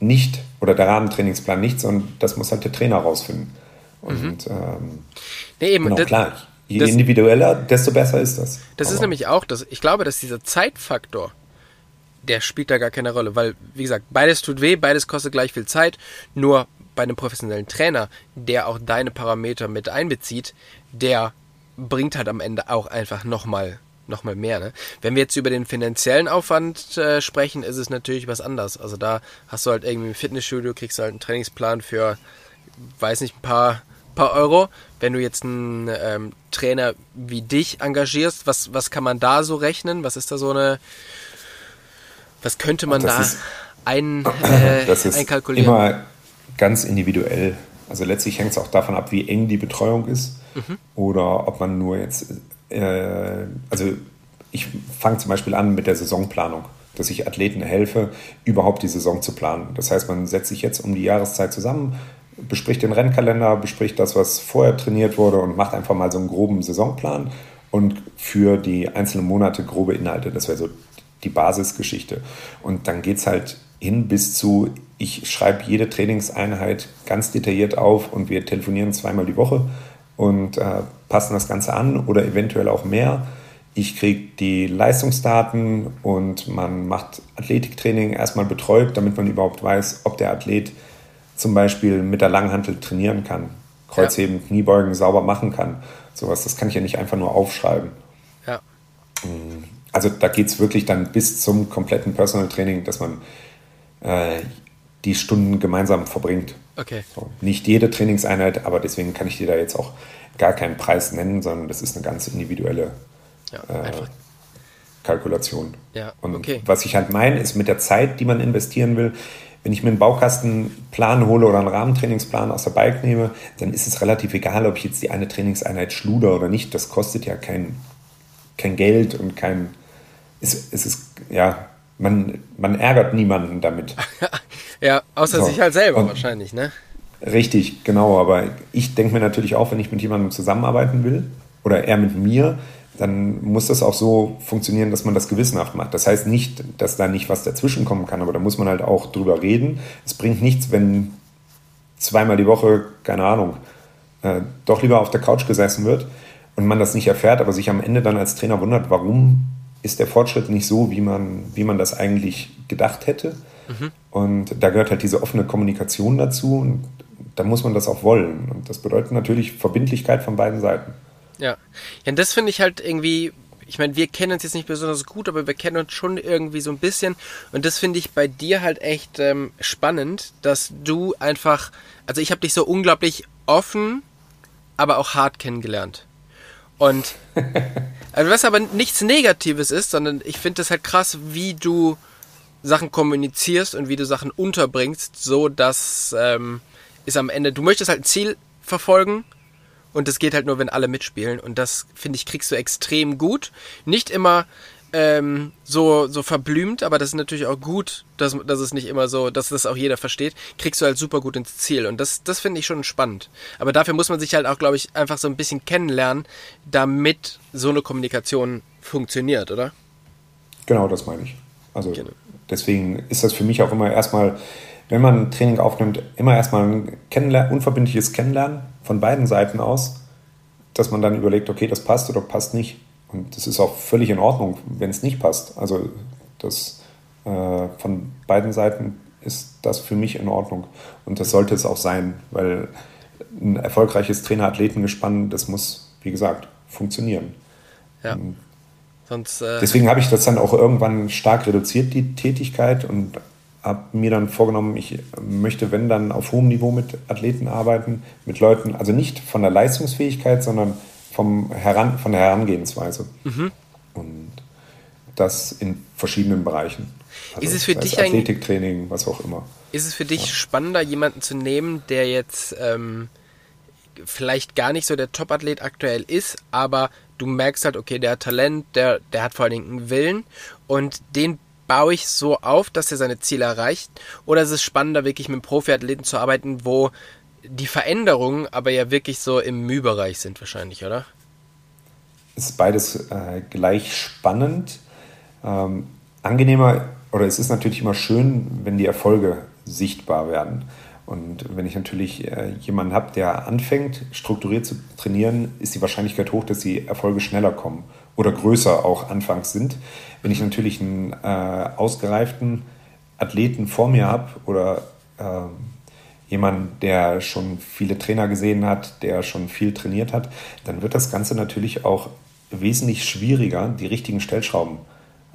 nicht oder der Rahmentrainingsplan nicht, sondern das muss halt der Trainer rausfinden. Und mhm. ähm, nee, eben, genau, klar, je das, individueller, desto besser ist das. Das Aber ist nämlich auch, das, ich glaube, dass dieser Zeitfaktor, der spielt da gar keine Rolle, weil, wie gesagt, beides tut weh, beides kostet gleich viel Zeit, nur bei einem professionellen Trainer, der auch deine Parameter mit einbezieht, der bringt halt am Ende auch einfach nochmal noch mal mehr. Ne? Wenn wir jetzt über den finanziellen Aufwand äh, sprechen, ist es natürlich was anderes. Also da hast du halt irgendwie im Fitnessstudio, kriegst du halt einen Trainingsplan für, weiß nicht, ein paar, paar Euro. Wenn du jetzt einen ähm, Trainer wie dich engagierst, was, was kann man da so rechnen? Was ist da so eine, was könnte man da ist, ein, [COUGHS] äh, das ist einkalkulieren? Immer ganz individuell. Also letztlich hängt es auch davon ab, wie eng die Betreuung ist mhm. oder ob man nur jetzt äh, also ich fange zum Beispiel an mit der Saisonplanung, dass ich Athleten helfe, überhaupt die Saison zu planen. Das heißt, man setzt sich jetzt um die Jahreszeit zusammen, bespricht den Rennkalender, bespricht das, was vorher trainiert wurde und macht einfach mal so einen groben Saisonplan und für die einzelnen Monate grobe Inhalte. Das wäre so die Basisgeschichte. Und dann geht es halt hin bis zu, ich schreibe jede Trainingseinheit ganz detailliert auf und wir telefonieren zweimal die Woche und äh, passen das Ganze an oder eventuell auch mehr. Ich kriege die Leistungsdaten und man macht Athletiktraining erstmal betreut, damit man überhaupt weiß, ob der Athlet zum Beispiel mit der Langhantel trainieren kann, Kreuzheben, ja. Kniebeugen sauber machen kann. Sowas, das kann ich ja nicht einfach nur aufschreiben. Ja. Also da geht es wirklich dann bis zum kompletten Personal Training, dass man äh, die Stunden gemeinsam verbringt. Okay. So, nicht jede Trainingseinheit, aber deswegen kann ich dir da jetzt auch gar keinen Preis nennen, sondern das ist eine ganz individuelle ja, äh, Kalkulation. Ja, Und okay. was ich halt meine, ist mit der Zeit, die man investieren will, wenn ich mir einen Baukastenplan hole oder einen Rahmentrainingsplan aus der Bike nehme, dann ist es relativ egal, ob ich jetzt die eine Trainingseinheit schluder oder nicht. Das kostet ja kein, kein Geld und kein. Es, es ist, ja, man, man ärgert niemanden damit. [LAUGHS] ja, außer so. sich halt selber und, wahrscheinlich, ne? Richtig, genau. Aber ich denke mir natürlich auch, wenn ich mit jemandem zusammenarbeiten will oder er mit mir, dann muss das auch so funktionieren, dass man das gewissenhaft macht. Das heißt nicht, dass da nicht was dazwischen kommen kann, aber da muss man halt auch drüber reden. Es bringt nichts, wenn zweimal die Woche, keine Ahnung, äh, doch lieber auf der Couch gesessen wird und man das nicht erfährt, aber sich am Ende dann als Trainer wundert, warum ist der Fortschritt nicht so, wie man, wie man das eigentlich gedacht hätte. Mhm. Und da gehört halt diese offene Kommunikation dazu und da muss man das auch wollen. Und das bedeutet natürlich Verbindlichkeit von beiden Seiten. Ja, ja und das finde ich halt irgendwie, ich meine, wir kennen uns jetzt nicht besonders gut, aber wir kennen uns schon irgendwie so ein bisschen. Und das finde ich bei dir halt echt ähm, spannend, dass du einfach, also ich habe dich so unglaublich offen, aber auch hart kennengelernt. Und [LAUGHS] also was aber nichts Negatives ist, sondern ich finde das halt krass, wie du Sachen kommunizierst und wie du Sachen unterbringst, so dass ähm, ist am Ende, du möchtest halt ein Ziel verfolgen und das geht halt nur, wenn alle mitspielen. Und das, finde ich, kriegst du extrem gut. Nicht immer ähm, so, so verblümt, aber das ist natürlich auch gut, dass, dass es nicht immer so, dass das auch jeder versteht, kriegst du halt super gut ins Ziel. Und das, das finde ich schon spannend. Aber dafür muss man sich halt auch, glaube ich, einfach so ein bisschen kennenlernen, damit so eine Kommunikation funktioniert, oder? Genau, das meine ich. Also genau. deswegen ist das für mich auch immer erstmal, wenn man ein Training aufnimmt, immer erstmal ein Kennenlernen, unverbindliches Kennenlernen von beiden Seiten aus, dass man dann überlegt, okay, das passt oder passt nicht. Das ist auch völlig in Ordnung, wenn es nicht passt. Also das äh, von beiden Seiten ist das für mich in Ordnung. Und das sollte es auch sein, weil ein erfolgreiches Trainer-Athleten-Gespann, das muss, wie gesagt, funktionieren. Ja. Sonst, äh Deswegen habe ich das dann auch irgendwann stark reduziert, die Tätigkeit, und habe mir dann vorgenommen, ich möchte, wenn dann auf hohem Niveau mit Athleten arbeiten, mit Leuten, also nicht von der Leistungsfähigkeit, sondern vom Heran, von der Herangehensweise. Mhm. Und das in verschiedenen Bereichen. Also ist es für dich Athletiktraining, was auch immer. Ist es für dich ja. spannender, jemanden zu nehmen, der jetzt ähm, vielleicht gar nicht so der Top-Athlet aktuell ist, aber du merkst halt, okay, der hat Talent, der, der hat vor allen Dingen einen Willen und den baue ich so auf, dass er seine Ziele erreicht? Oder ist es spannender, wirklich mit einem Profiathleten zu arbeiten, wo die Veränderungen aber ja wirklich so im Mühbereich sind wahrscheinlich, oder? Es ist beides äh, gleich spannend. Ähm, angenehmer, oder es ist natürlich immer schön, wenn die Erfolge sichtbar werden. Und wenn ich natürlich äh, jemanden habe, der anfängt, strukturiert zu trainieren, ist die Wahrscheinlichkeit hoch, dass die Erfolge schneller kommen oder größer auch anfangs sind. Wenn ich natürlich einen äh, ausgereiften Athleten vor mir habe oder äh, jemanden, der schon viele Trainer gesehen hat, der schon viel trainiert hat, dann wird das Ganze natürlich auch wesentlich schwieriger, die richtigen Stellschrauben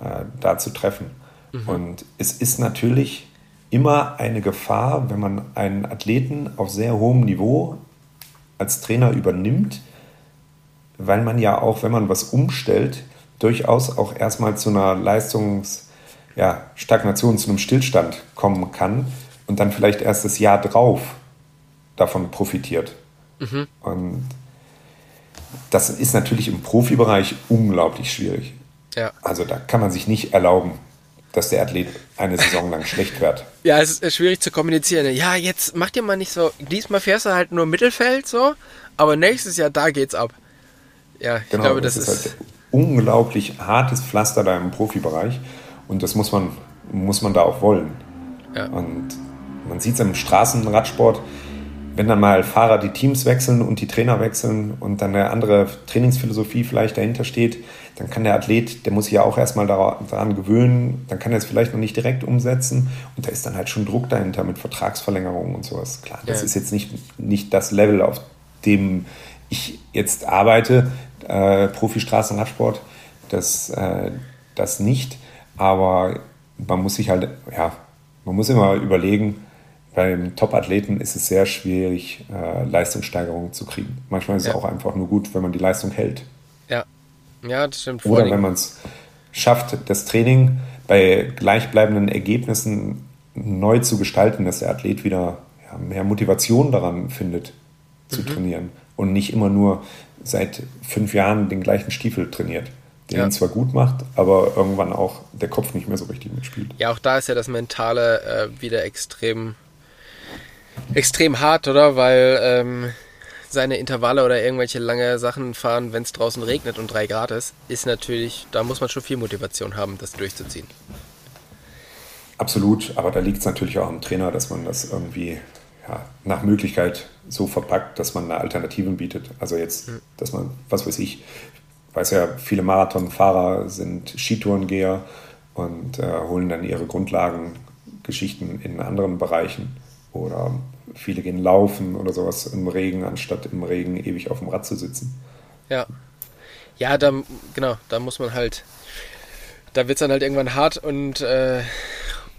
äh, da zu treffen. Mhm. Und es ist natürlich immer eine Gefahr, wenn man einen Athleten auf sehr hohem Niveau als Trainer übernimmt, weil man ja auch, wenn man was umstellt, durchaus auch erstmal zu einer Leistungsstagnation, ja, zu einem Stillstand kommen kann und dann vielleicht erst das Jahr drauf davon profitiert. Mhm. Und das ist natürlich im Profibereich unglaublich schwierig. Ja. Also da kann man sich nicht erlauben, dass der Athlet eine Saison lang schlecht wird. Ja, es ist schwierig zu kommunizieren. Ja, jetzt mach dir mal nicht so, diesmal fährst du halt nur Mittelfeld so, aber nächstes Jahr da geht's ab. Ja, ich genau, glaube, das, das ist, ist halt unglaublich hartes Pflaster da im Profibereich und das muss man, muss man da auch wollen. Ja. Und man sieht es im Straßenradsport, wenn dann mal Fahrer die Teams wechseln und die Trainer wechseln und dann eine andere Trainingsphilosophie vielleicht dahinter steht, dann kann der Athlet, der muss sich ja auch erstmal daran gewöhnen, dann kann er es vielleicht noch nicht direkt umsetzen und da ist dann halt schon Druck dahinter mit Vertragsverlängerungen und sowas. Klar, das ja. ist jetzt nicht, nicht das Level, auf dem ich jetzt arbeite, äh, Profi-Straßenradsport, das, äh, das nicht, aber man muss sich halt, ja, man muss immer überlegen, beim Top-Athleten ist es sehr schwierig, äh, Leistungssteigerungen zu kriegen. Manchmal ist ja. es auch einfach nur gut, wenn man die Leistung hält. Ja, ja das stimmt. Oder wenn man es schafft, das Training bei gleichbleibenden Ergebnissen neu zu gestalten, dass der Athlet wieder ja, mehr Motivation daran findet, zu mhm. trainieren und nicht immer nur seit fünf Jahren den gleichen Stiefel trainiert den ja. ihn zwar gut macht, aber irgendwann auch der Kopf nicht mehr so richtig mitspielt. Ja, auch da ist ja das Mentale äh, wieder extrem extrem hart, oder? Weil ähm, seine Intervalle oder irgendwelche lange Sachen fahren, wenn es draußen regnet und drei Grad ist, ist natürlich, da muss man schon viel Motivation haben, das durchzuziehen. Absolut, aber da liegt es natürlich auch am Trainer, dass man das irgendwie ja, nach Möglichkeit so verpackt, dass man eine Alternative bietet. Also jetzt, mhm. dass man, was weiß ich, weiß ja, viele Marathonfahrer sind Skitourengeher und äh, holen dann ihre Grundlagengeschichten in anderen Bereichen. Oder viele gehen laufen oder sowas im Regen, anstatt im Regen ewig auf dem Rad zu sitzen. Ja. Ja, da, genau, da muss man halt, da wird es dann halt irgendwann hart und, äh,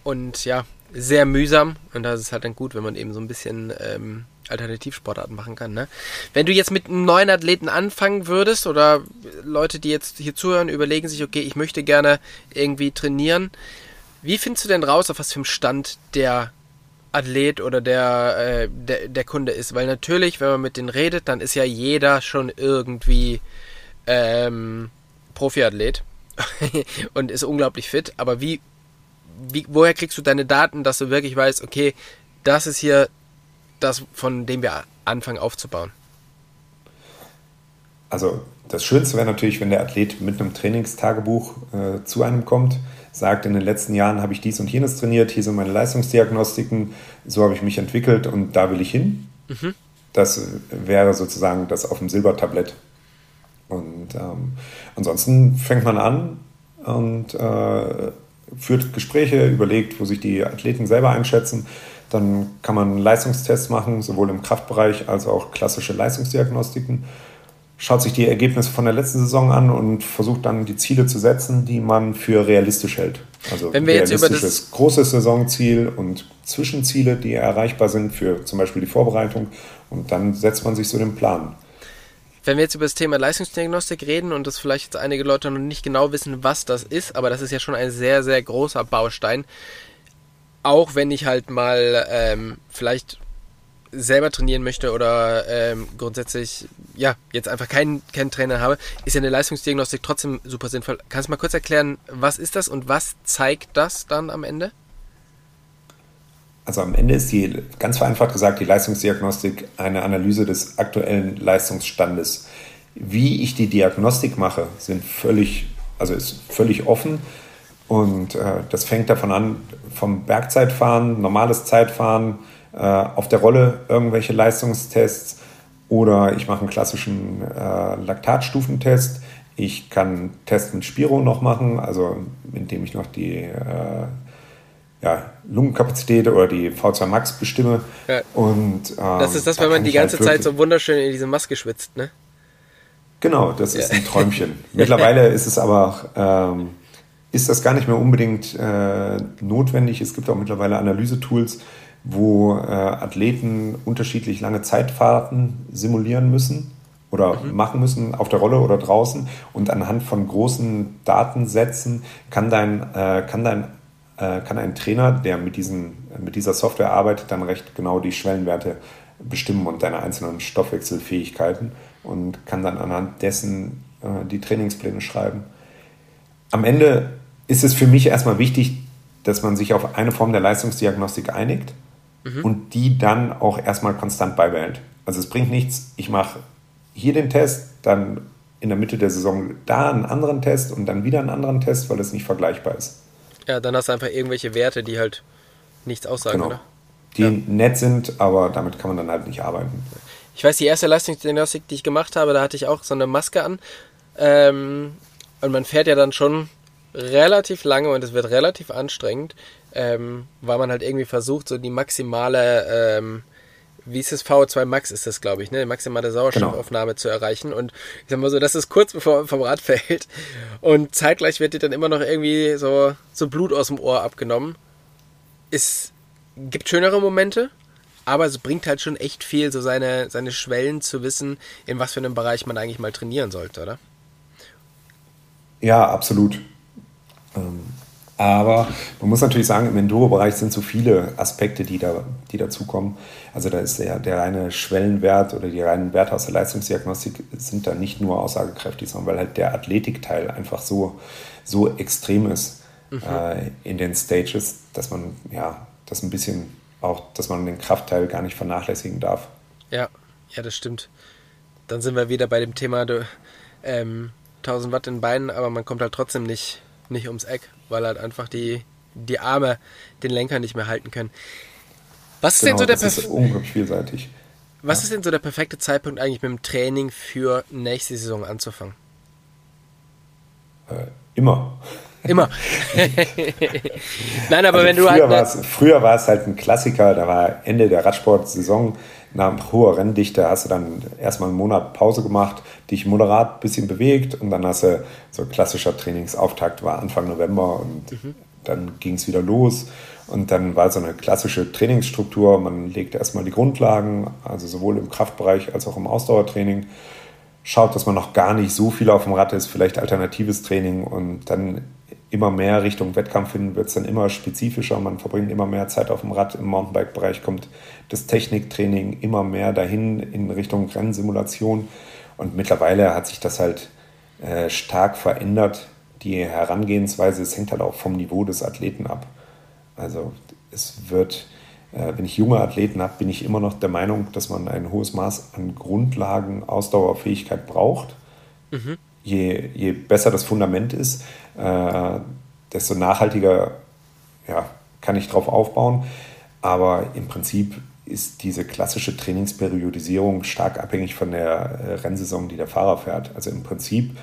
und ja, sehr mühsam. Und da ist es halt dann gut, wenn man eben so ein bisschen ähm, Alternativsportarten machen kann. Ne? Wenn du jetzt mit einem neuen Athleten anfangen würdest oder Leute, die jetzt hier zuhören, überlegen sich, okay, ich möchte gerne irgendwie trainieren. Wie findest du denn raus, auf was für einem Stand der Athlet oder der, äh, der, der Kunde ist? Weil natürlich, wenn man mit denen redet, dann ist ja jeder schon irgendwie ähm, Profiathlet [LAUGHS] und ist unglaublich fit. Aber wie, wie, woher kriegst du deine Daten, dass du wirklich weißt, okay, das ist hier das, von dem wir anfangen aufzubauen? Also das Schönste wäre natürlich, wenn der Athlet mit einem Trainingstagebuch äh, zu einem kommt, sagt, in den letzten Jahren habe ich dies und jenes trainiert, hier sind meine Leistungsdiagnostiken, so habe ich mich entwickelt und da will ich hin. Mhm. Das wäre sozusagen das auf dem Silbertablett. Und ähm, ansonsten fängt man an und äh, führt Gespräche, überlegt, wo sich die Athleten selber einschätzen. Dann kann man Leistungstests machen, sowohl im Kraftbereich als auch klassische Leistungsdiagnostiken. Schaut sich die Ergebnisse von der letzten Saison an und versucht dann die Ziele zu setzen, die man für realistisch hält. Also Wenn wir jetzt über das großes Saisonziel und Zwischenziele, die erreichbar sind für zum Beispiel die Vorbereitung. Und dann setzt man sich so den Plan. Wenn wir jetzt über das Thema Leistungsdiagnostik reden und das vielleicht jetzt einige Leute noch nicht genau wissen, was das ist, aber das ist ja schon ein sehr, sehr großer Baustein. Auch wenn ich halt mal ähm, vielleicht selber trainieren möchte oder ähm, grundsätzlich ja jetzt einfach keinen, keinen Trainer habe, ist ja eine Leistungsdiagnostik trotzdem super sinnvoll. Kannst du mal kurz erklären, was ist das und was zeigt das dann am Ende? Also am Ende ist die, ganz vereinfacht gesagt, die Leistungsdiagnostik eine Analyse des aktuellen Leistungsstandes. Wie ich die Diagnostik mache, sind völlig, also ist völlig offen. Und äh, das fängt davon an, vom Bergzeitfahren, normales Zeitfahren, äh, auf der Rolle irgendwelche Leistungstests oder ich mache einen klassischen äh, Laktatstufentest. Ich kann einen Test mit Spiro noch machen, also indem ich noch die äh, ja, Lungenkapazität oder die V2 Max bestimme. Ja. Und, ähm, das ist das, wenn man die ganze halt Zeit so wunderschön in diese Maske schwitzt, ne? Genau, das ist ja. ein Träumchen. [LAUGHS] Mittlerweile ist es aber, ähm, ist das gar nicht mehr unbedingt äh, notwendig. Es gibt auch mittlerweile Analysetools, wo äh, Athleten unterschiedlich lange Zeitfahrten simulieren müssen oder mhm. machen müssen auf der Rolle oder draußen und anhand von großen Datensätzen kann dein, äh, kann dein äh, kann ein Trainer, der mit, diesen, mit dieser Software arbeitet, dann recht genau die Schwellenwerte bestimmen und deine einzelnen Stoffwechselfähigkeiten und kann dann anhand dessen äh, die Trainingspläne schreiben. Am Ende ist es für mich erstmal wichtig, dass man sich auf eine Form der Leistungsdiagnostik einigt mhm. und die dann auch erstmal konstant beibehält. Also es bringt nichts, ich mache hier den Test, dann in der Mitte der Saison da einen anderen Test und dann wieder einen anderen Test, weil es nicht vergleichbar ist. Ja, dann hast du einfach irgendwelche Werte, die halt nichts aussagen, genau. oder? Die ja. nett sind, aber damit kann man dann halt nicht arbeiten. Ich weiß, die erste Leistungsdiagnostik, die ich gemacht habe, da hatte ich auch so eine Maske an. Ähm, und man fährt ja dann schon relativ lange und es wird relativ anstrengend, ähm, weil man halt irgendwie versucht, so die maximale ähm, wie ist es, VO2 Max ist das, glaube ich, ne? Maximale Sauerstoffaufnahme genau. zu erreichen. Und ich sag mal so, das ist kurz bevor vom Rad [LAUGHS] fällt. Und zeitgleich wird dir dann immer noch irgendwie so, so Blut aus dem Ohr abgenommen. Es gibt schönere Momente, aber es bringt halt schon echt viel, so seine, seine Schwellen zu wissen, in was für einem Bereich man eigentlich mal trainieren sollte, oder? Ja, absolut. Ähm, aber man muss natürlich sagen, im Enduro-Bereich sind so viele Aspekte, die, da, die dazukommen. Also da ist der, der reine Schwellenwert oder die reinen Werte aus der Leistungsdiagnostik sind da nicht nur aussagekräftig, sondern weil halt der Athletikteil einfach so, so extrem ist mhm. äh, in den Stages, dass man ja das ein bisschen auch, dass man den Kraftteil gar nicht vernachlässigen darf. Ja, ja, das stimmt. Dann sind wir wieder bei dem Thema du, ähm, 1000 Watt in Beinen, aber man kommt halt trotzdem nicht, nicht ums Eck weil halt einfach die, die Arme den Lenker nicht mehr halten können. Was ist genau, denn so der das ist unglaublich vielseitig. Was ja. ist denn so der perfekte Zeitpunkt eigentlich mit dem Training für nächste Saison anzufangen? Äh, immer. Immer. [LAUGHS] Nein, aber also wenn du früher halt. War's, früher war es halt ein Klassiker, da war Ende der Radsportsaison, nach hoher Renndichte hast du dann erstmal einen Monat Pause gemacht, dich moderat ein bisschen bewegt und dann hast du so klassischer Trainingsauftakt war Anfang November und mhm. dann ging es wieder los. Und dann war so eine klassische Trainingsstruktur. Man legt erstmal die Grundlagen, also sowohl im Kraftbereich als auch im Ausdauertraining. Schaut, dass man noch gar nicht so viel auf dem Rad ist, vielleicht alternatives Training und dann immer mehr Richtung Wettkampf hin wird es dann immer spezifischer. Man verbringt immer mehr Zeit auf dem Rad. Im Mountainbike-Bereich kommt das Techniktraining immer mehr dahin in Richtung Rennsimulation. Und mittlerweile hat sich das halt äh, stark verändert. Die Herangehensweise, es hängt halt auch vom Niveau des Athleten ab. Also es wird, äh, wenn ich junge Athleten habe, bin ich immer noch der Meinung, dass man ein hohes Maß an Grundlagen, Ausdauerfähigkeit braucht. Mhm. Je, je besser das Fundament ist, äh, desto nachhaltiger ja, kann ich darauf aufbauen. Aber im Prinzip ist diese klassische Trainingsperiodisierung stark abhängig von der äh, Rennsaison, die der Fahrer fährt. Also im Prinzip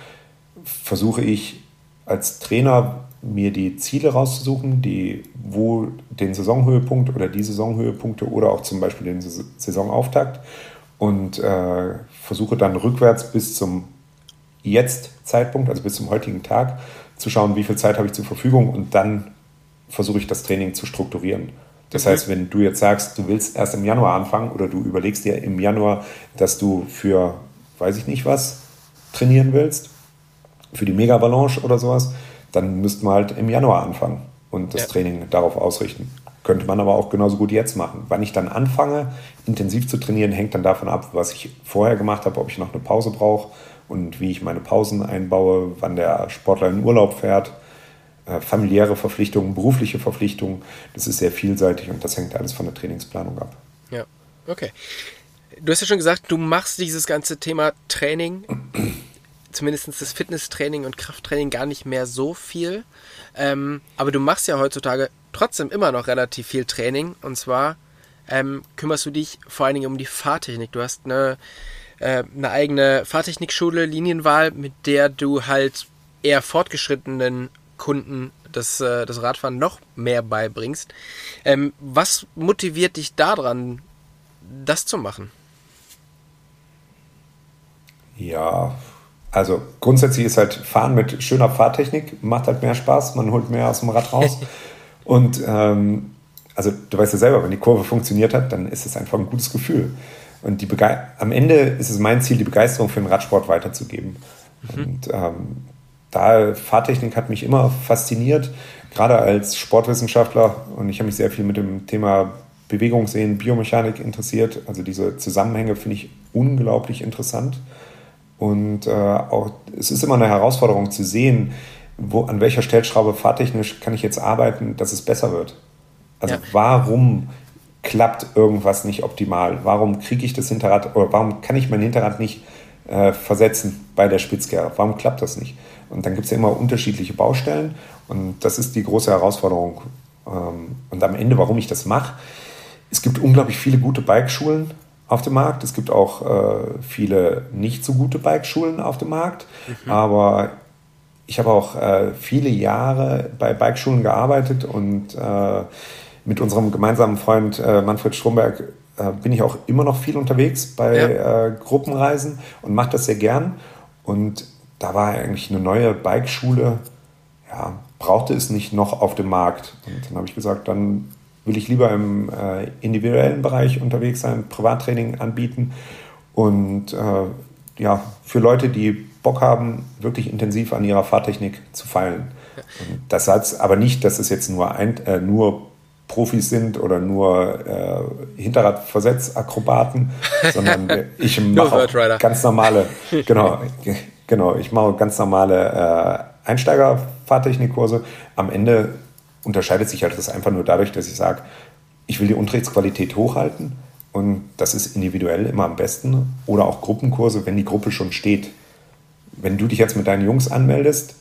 versuche ich als Trainer mir die Ziele rauszusuchen, die wo den Saisonhöhepunkt oder die Saisonhöhepunkte oder auch zum Beispiel den Saisonauftakt und äh, versuche dann rückwärts bis zum Jetzt-Zeitpunkt, also bis zum heutigen Tag, zu schauen, wie viel Zeit habe ich zur Verfügung und dann versuche ich das Training zu strukturieren. Das mhm. heißt, wenn du jetzt sagst, du willst erst im Januar anfangen oder du überlegst dir im Januar, dass du für, weiß ich nicht was, trainieren willst, für die Mega-Avalanche oder sowas, dann müssten wir halt im Januar anfangen und das ja. Training darauf ausrichten. Könnte man aber auch genauso gut jetzt machen. Wann ich dann anfange, intensiv zu trainieren, hängt dann davon ab, was ich vorher gemacht habe, ob ich noch eine Pause brauche und wie ich meine Pausen einbaue, wann der Sportler in Urlaub fährt, äh, familiäre Verpflichtungen, berufliche Verpflichtungen. Das ist sehr vielseitig und das hängt alles von der Trainingsplanung ab. Ja, okay. Du hast ja schon gesagt, du machst dieses ganze Thema Training [CLEARS THROAT] zumindest das Fitnesstraining und Krafttraining gar nicht mehr so viel. Ähm, aber du machst ja heutzutage trotzdem immer noch relativ viel Training. Und zwar ähm, kümmerst du dich vor allen Dingen um die Fahrtechnik. Du hast eine, äh, eine eigene Fahrtechnikschule, Linienwahl, mit der du halt eher fortgeschrittenen Kunden das, äh, das Radfahren noch mehr beibringst. Ähm, was motiviert dich daran, das zu machen? Ja, also grundsätzlich ist halt Fahren mit schöner Fahrtechnik, macht halt mehr Spaß, man holt mehr aus dem Rad raus. [LAUGHS] Und ähm, also du weißt ja selber, wenn die Kurve funktioniert hat, dann ist es einfach ein gutes Gefühl. Und die Bege am Ende ist es mein Ziel, die Begeisterung für den Radsport weiterzugeben. Mhm. Und ähm, da Fahrtechnik hat mich immer fasziniert, gerade als Sportwissenschaftler. Und ich habe mich sehr viel mit dem Thema Bewegungssehen, Biomechanik interessiert. Also diese Zusammenhänge finde ich unglaublich interessant. Und äh, auch, es ist immer eine Herausforderung zu sehen, wo, an welcher Stellschraube fahrtechnisch kann ich jetzt arbeiten, dass es besser wird. Also ja. warum klappt irgendwas nicht optimal? Warum kriege ich das Hinterrad oder warum kann ich mein Hinterrad nicht äh, versetzen bei der Spitzkehre? Warum klappt das nicht? Und dann gibt es ja immer unterschiedliche Baustellen und das ist die große Herausforderung. Ähm, und am Ende, warum ich das mache, es gibt unglaublich viele gute Bikeschulen auf dem Markt. Es gibt auch äh, viele nicht so gute Bikeschulen auf dem Markt. Mhm. Aber ich habe auch äh, viele Jahre bei Bikeschulen gearbeitet und äh, mit unserem gemeinsamen Freund äh, Manfred Stromberg äh, bin ich auch immer noch viel unterwegs bei ja. Äh, Gruppenreisen und mache das sehr gern. Und da war eigentlich eine neue Bikeschule, ja, brauchte es nicht noch auf dem Markt. Und dann habe ich gesagt, dann will ich lieber im äh, individuellen Bereich unterwegs sein, Privattraining anbieten und äh, ja, für Leute, die Bock haben, wirklich intensiv an ihrer Fahrtechnik zu feilen. Und das heißt aber nicht, dass es jetzt nur, ein, äh, nur Profis sind oder nur äh, Hinterradversetzakrobaten, [LAUGHS] sondern ich mache ganz normale, [LAUGHS] genau, genau, ich mache ganz normale äh, Einsteiger-Fahrtechnikkurse. Am Ende unterscheidet sich halt das einfach nur dadurch, dass ich sage, ich will die Unterrichtsqualität hochhalten und das ist individuell immer am besten oder auch Gruppenkurse, wenn die Gruppe schon steht. Wenn du dich jetzt mit deinen Jungs anmeldest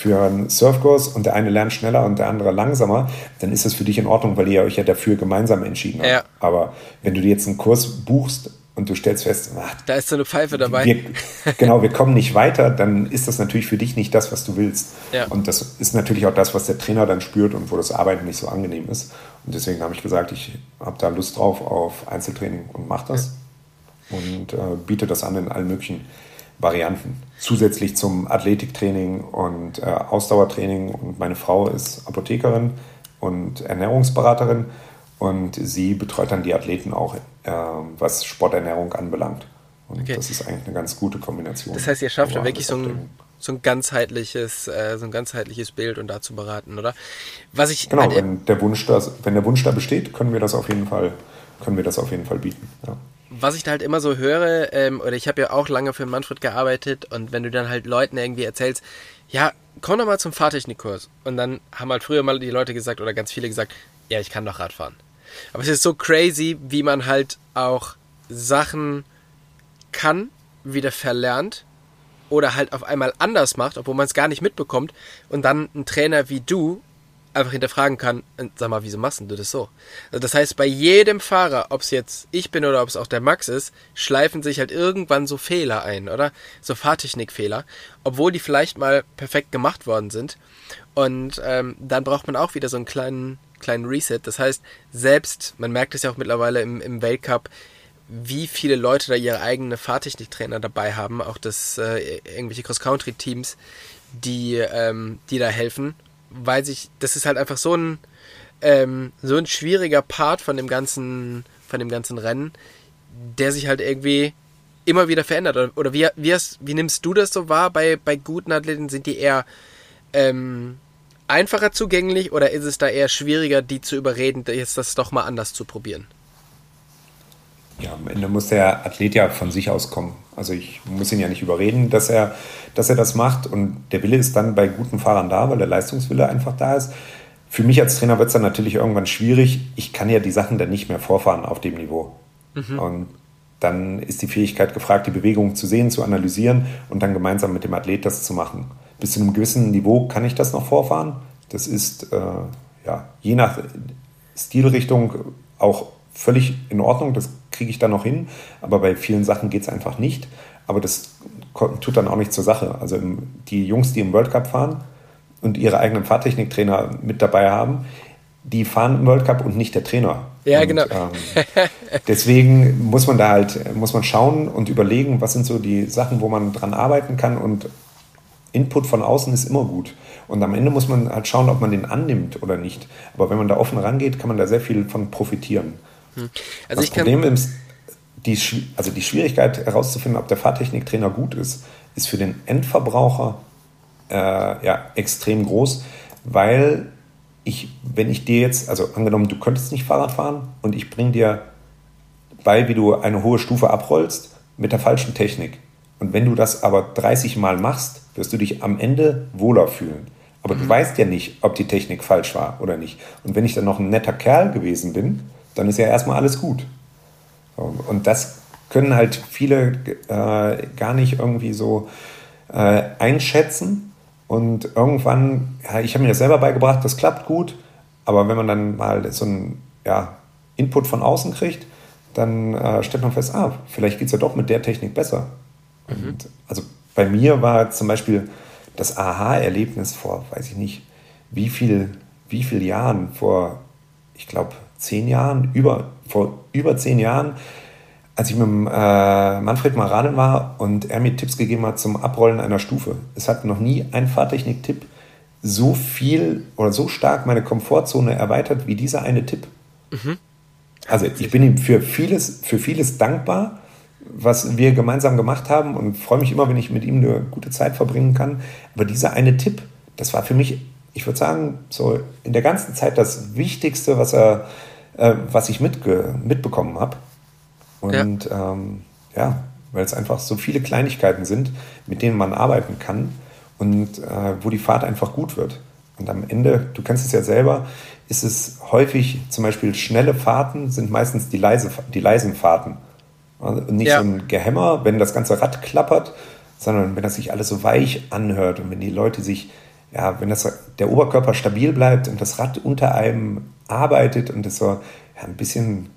für einen Surfkurs und der eine lernt schneller und der andere langsamer, dann ist das für dich in Ordnung, weil ihr euch ja dafür gemeinsam entschieden habt. Ja. Aber wenn du dir jetzt einen Kurs buchst und du stellst fest, ach, da ist so eine Pfeife dabei. Wir, [LAUGHS] genau, wir kommen nicht weiter, dann ist das natürlich für dich nicht das, was du willst. Ja. Und das ist natürlich auch das, was der Trainer dann spürt und wo das Arbeiten nicht so angenehm ist. Und deswegen habe ich gesagt, ich habe da Lust drauf auf Einzeltraining und mache das. Ja. Und äh, biete das an in allen möglichen Varianten. Zusätzlich zum Athletiktraining und äh, Ausdauertraining. Und meine Frau ist Apothekerin und Ernährungsberaterin. Und sie betreut dann die Athleten auch, äh, was Sporternährung anbelangt. Und okay. das ist eigentlich eine ganz gute Kombination. Das heißt, ihr schafft da wirklich so ein, so ein ganzheitliches, äh, so ein ganzheitliches Bild und da zu beraten, oder? Was ich genau, wenn der Wunsch da, wenn der Wunsch da besteht, können wir das auf jeden Fall, können wir das auf jeden Fall bieten. Ja. Was ich da halt immer so höre, ähm, oder ich habe ja auch lange für Manfred gearbeitet und wenn du dann halt Leuten irgendwie erzählst, ja, komm doch mal zum Fahrtechnikkurs. Und dann haben halt früher mal die Leute gesagt oder ganz viele gesagt, ja, ich kann doch Radfahren. Aber es ist so crazy, wie man halt auch Sachen kann, wieder verlernt oder halt auf einmal anders macht, obwohl man es gar nicht mitbekommt und dann ein Trainer wie du einfach hinterfragen kann, sag mal, wieso machst du das so? Also das heißt, bei jedem Fahrer, ob es jetzt ich bin oder ob es auch der Max ist, schleifen sich halt irgendwann so Fehler ein, oder? So Fahrtechnikfehler, obwohl die vielleicht mal perfekt gemacht worden sind. Und ähm, dann braucht man auch wieder so einen kleinen kleinen Reset. Das heißt, selbst, man merkt es ja auch mittlerweile im, im Weltcup, wie viele Leute da ihre eigene Fahrtechniktrainer dabei haben, auch das äh, irgendwelche Cross-Country-Teams, die, ähm, die da helfen, weil sich, das ist halt einfach so ein, ähm, so ein schwieriger Part von dem ganzen, von dem ganzen Rennen, der sich halt irgendwie immer wieder verändert. Oder, wie, wie, hast, wie nimmst du das so wahr bei, bei guten Athleten? Sind die eher ähm, einfacher zugänglich oder ist es da eher schwieriger, die zu überreden, jetzt das doch mal anders zu probieren? Ja, am Ende muss der Athlet ja von sich aus kommen. Also ich muss ihn ja nicht überreden, dass er, dass er das macht. Und der Wille ist dann bei guten Fahrern da, weil der Leistungswille einfach da ist. Für mich als Trainer wird es dann natürlich irgendwann schwierig. Ich kann ja die Sachen dann nicht mehr vorfahren auf dem Niveau. Mhm. Und dann ist die Fähigkeit gefragt, die Bewegung zu sehen, zu analysieren und dann gemeinsam mit dem Athlet das zu machen bis zu einem gewissen Niveau kann ich das noch vorfahren. Das ist äh, ja, je nach Stilrichtung auch völlig in Ordnung. Das kriege ich dann noch hin. Aber bei vielen Sachen geht es einfach nicht. Aber das tut dann auch nicht zur Sache. Also die Jungs, die im World Cup fahren und ihre eigenen Fahrtechniktrainer mit dabei haben, die fahren im World Cup und nicht der Trainer. Ja, und, genau. Ähm, [LAUGHS] deswegen muss man da halt, muss man schauen und überlegen, was sind so die Sachen, wo man dran arbeiten kann und Input von außen ist immer gut. Und am Ende muss man halt schauen, ob man den annimmt oder nicht. Aber wenn man da offen rangeht, kann man da sehr viel von profitieren. Hm. Also das Problem ist, die, also die Schwierigkeit herauszufinden, ob der Fahrtechniktrainer gut ist, ist für den Endverbraucher äh, ja, extrem groß, weil ich, wenn ich dir jetzt, also angenommen, du könntest nicht Fahrrad fahren und ich bringe dir bei, wie du eine hohe Stufe abrollst mit der falschen Technik. Und wenn du das aber 30 Mal machst, wirst du dich am Ende wohler fühlen. Aber mhm. du weißt ja nicht, ob die Technik falsch war oder nicht. Und wenn ich dann noch ein netter Kerl gewesen bin, dann ist ja erstmal alles gut. Und das können halt viele äh, gar nicht irgendwie so äh, einschätzen. Und irgendwann, ja, ich habe mir das selber beigebracht, das klappt gut. Aber wenn man dann mal so einen ja, Input von außen kriegt, dann äh, stellt man fest, ah, vielleicht geht es ja doch mit der Technik besser. Mhm. Also bei mir war zum Beispiel das Aha-Erlebnis vor, weiß ich nicht, wie viel, wie viel Jahren, vor, ich glaube, zehn Jahren, über, vor über zehn Jahren, als ich mit dem, äh, Manfred Maranen war und er mir Tipps gegeben hat zum Abrollen einer Stufe. Es hat noch nie ein Fahrtechnik-Tipp so viel oder so stark meine Komfortzone erweitert wie dieser eine Tipp. Mhm. Also ich bin ihm für vieles, für vieles dankbar was wir gemeinsam gemacht haben und freue mich immer, wenn ich mit ihm eine gute Zeit verbringen kann. Aber dieser eine Tipp, das war für mich, ich würde sagen, so in der ganzen Zeit das Wichtigste, was, er, äh, was ich mitge mitbekommen habe. Und ja, ähm, ja weil es einfach so viele Kleinigkeiten sind, mit denen man arbeiten kann und äh, wo die Fahrt einfach gut wird. Und am Ende, du kennst es ja selber, ist es häufig, zum Beispiel schnelle Fahrten sind meistens die, leise, die leisen Fahrten. Also nicht ja. so ein Gehämmer, wenn das ganze Rad klappert, sondern wenn das sich alles so weich anhört und wenn die Leute sich, ja, wenn das, der Oberkörper stabil bleibt und das Rad unter einem arbeitet und es so ja, ein bisschen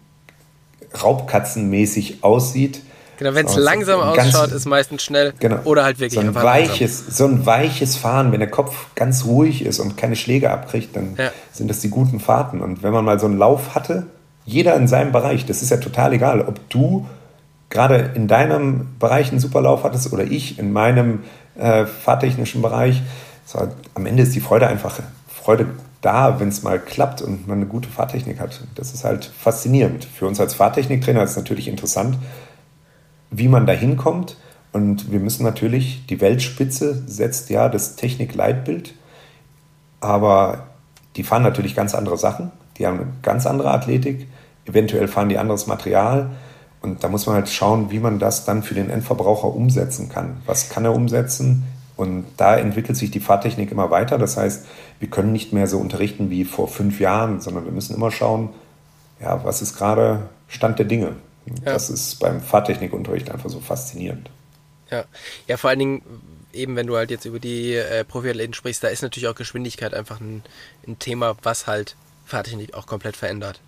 raubkatzenmäßig aussieht. Genau, wenn es langsam ausschaut, ist meistens schnell genau, oder halt wirklich so ein weiches, langsam. So ein weiches Fahren, wenn der Kopf ganz ruhig ist und keine Schläge abkriegt, dann ja. sind das die guten Fahrten. Und wenn man mal so einen Lauf hatte, jeder in seinem Bereich, das ist ja total egal, ob du gerade in deinem Bereich einen super Lauf hattest oder ich in meinem äh, fahrtechnischen Bereich. So, am Ende ist die Freude einfach Freude da, wenn es mal klappt und man eine gute Fahrtechnik hat. Das ist halt faszinierend. Für uns als Fahrtechniktrainer ist es natürlich interessant, wie man da hinkommt. Und wir müssen natürlich, die Weltspitze setzt ja das Technikleitbild, aber die fahren natürlich ganz andere Sachen. Die haben eine ganz andere Athletik. Eventuell fahren die anderes Material. Und da muss man halt schauen, wie man das dann für den Endverbraucher umsetzen kann. Was kann er umsetzen? Und da entwickelt sich die Fahrtechnik immer weiter. Das heißt, wir können nicht mehr so unterrichten wie vor fünf Jahren, sondern wir müssen immer schauen, ja, was ist gerade Stand der Dinge. Ja. Das ist beim Fahrtechnikunterricht einfach so faszinierend. Ja, ja vor allen Dingen, eben wenn du halt jetzt über die äh, Profiathleten sprichst, da ist natürlich auch Geschwindigkeit einfach ein, ein Thema, was halt Fahrtechnik auch komplett verändert.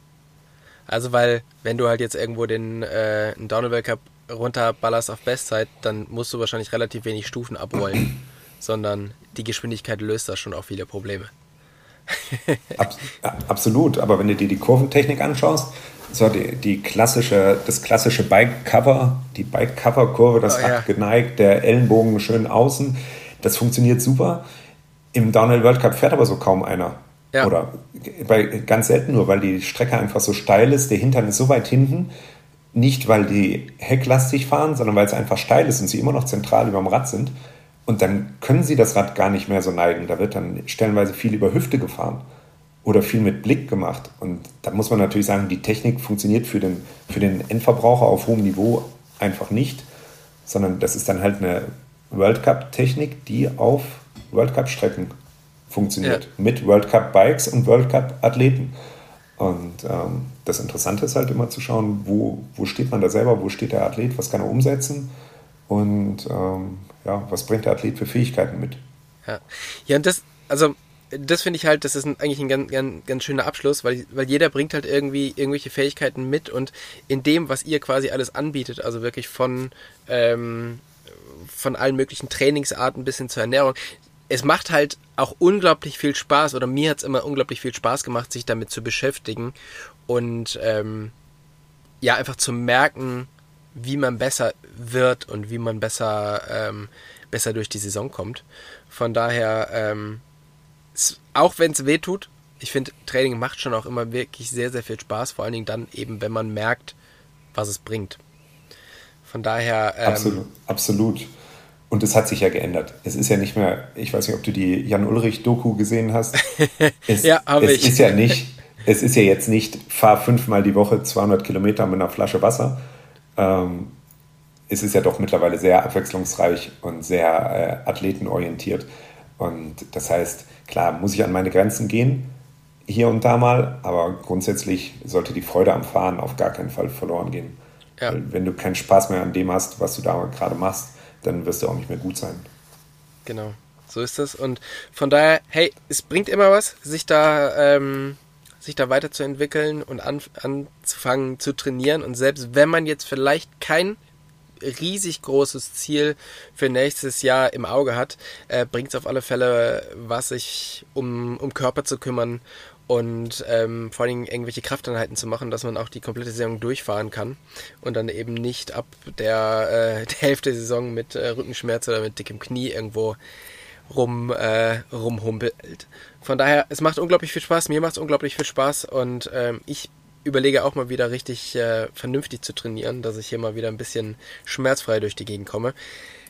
Also weil, wenn du halt jetzt irgendwo den äh, Downhill Cup runterballerst auf Bestzeit, dann musst du wahrscheinlich relativ wenig Stufen abrollen, sondern die Geschwindigkeit löst da schon auch viele Probleme. [LAUGHS] Abs absolut, aber wenn du dir die Kurventechnik anschaust, so die, die klassische, das klassische Bike-Cover, die Bike-Cover-Kurve, das oh, ja. abgeneigt, der Ellenbogen schön außen, das funktioniert super. Im Downhill World Cup fährt aber so kaum einer. Ja. Oder bei, ganz selten nur, weil die Strecke einfach so steil ist, der Hintern ist so weit hinten, nicht weil die hecklastig fahren, sondern weil es einfach steil ist und sie immer noch zentral über dem Rad sind. Und dann können sie das Rad gar nicht mehr so neigen. Da wird dann stellenweise viel über Hüfte gefahren oder viel mit Blick gemacht. Und da muss man natürlich sagen, die Technik funktioniert für den, für den Endverbraucher auf hohem Niveau einfach nicht, sondern das ist dann halt eine World Cup-Technik, die auf World Cup-Strecken funktioniert. Ja. Mit World Cup-Bikes und World Cup-Athleten. Und ähm, das Interessante ist halt immer zu schauen, wo, wo steht man da selber, wo steht der Athlet, was kann er umsetzen und ähm, ja, was bringt der Athlet für Fähigkeiten mit. Ja, ja und das, also das finde ich halt, das ist ein, eigentlich ein ganz, ganz, ganz schöner Abschluss, weil, weil jeder bringt halt irgendwie irgendwelche Fähigkeiten mit und in dem, was ihr quasi alles anbietet, also wirklich von, ähm, von allen möglichen Trainingsarten bis hin zur Ernährung, es macht halt auch unglaublich viel Spaß, oder mir hat es immer unglaublich viel Spaß gemacht, sich damit zu beschäftigen und ähm, ja, einfach zu merken, wie man besser wird und wie man besser, ähm, besser durch die Saison kommt. Von daher, ähm, auch wenn es weh tut, ich finde, Training macht schon auch immer wirklich sehr, sehr viel Spaß, vor allen Dingen dann eben, wenn man merkt, was es bringt. Von daher. Ähm, absolut, absolut. Und es hat sich ja geändert. Es ist ja nicht mehr, ich weiß nicht, ob du die Jan-Ulrich-Doku gesehen hast. [LAUGHS] Es, ja, habe ich. Ist ja nicht, es ist ja jetzt nicht, fahr fünfmal die Woche 200 Kilometer mit einer Flasche Wasser. Ähm, es ist ja doch mittlerweile sehr abwechslungsreich und sehr äh, athletenorientiert. Und das heißt, klar, muss ich an meine Grenzen gehen, hier und da mal, aber grundsätzlich sollte die Freude am Fahren auf gar keinen Fall verloren gehen. Ja. Wenn du keinen Spaß mehr an dem hast, was du da gerade machst, dann wirst du auch nicht mehr gut sein. Genau, so ist es. Und von daher, hey, es bringt immer was, sich da, ähm, sich da weiterzuentwickeln und an, anzufangen zu trainieren. Und selbst wenn man jetzt vielleicht kein riesig großes Ziel für nächstes Jahr im Auge hat, äh, bringt es auf alle Fälle was, sich um, um Körper zu kümmern und ähm, vor allem irgendwelche Krafteinheiten zu machen, dass man auch die komplette Saison durchfahren kann und dann eben nicht ab der, äh, [LAUGHS] der Hälfte der Saison mit äh, Rückenschmerz oder mit dickem Knie irgendwo rum äh, rumhumpelt. Von daher, es macht unglaublich viel Spaß, mir macht es unglaublich viel Spaß und ähm, ich überlege auch mal wieder richtig äh, vernünftig zu trainieren, dass ich hier mal wieder ein bisschen schmerzfrei durch die Gegend komme.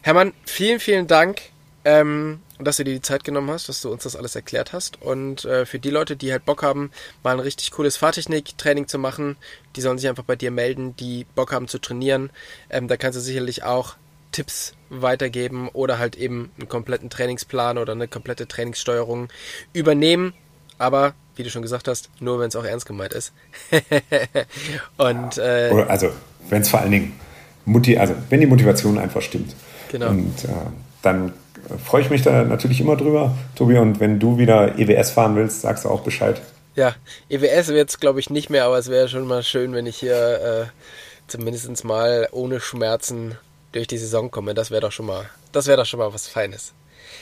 Hermann, vielen, vielen Dank ähm, dass du dir die Zeit genommen hast, dass du uns das alles erklärt hast. Und äh, für die Leute, die halt Bock haben, mal ein richtig cooles Fahrtechnik-Training zu machen, die sollen sich einfach bei dir melden, die Bock haben zu trainieren. Ähm, da kannst du sicherlich auch Tipps weitergeben oder halt eben einen kompletten Trainingsplan oder eine komplette Trainingssteuerung übernehmen. Aber wie du schon gesagt hast, nur wenn es auch ernst gemeint ist. [LAUGHS] und äh, also wenn es vor allen Dingen Mutti, also wenn die Motivation einfach stimmt. Genau. Und äh, dann freue ich mich da natürlich immer drüber, Tobi. Und wenn du wieder EWS fahren willst, sagst du auch Bescheid. Ja, EWS wird es glaube ich nicht mehr, aber es wäre schon mal schön, wenn ich hier äh, zumindest mal ohne Schmerzen durch die Saison komme. Das wäre doch schon mal, das wäre doch schon mal was Feines.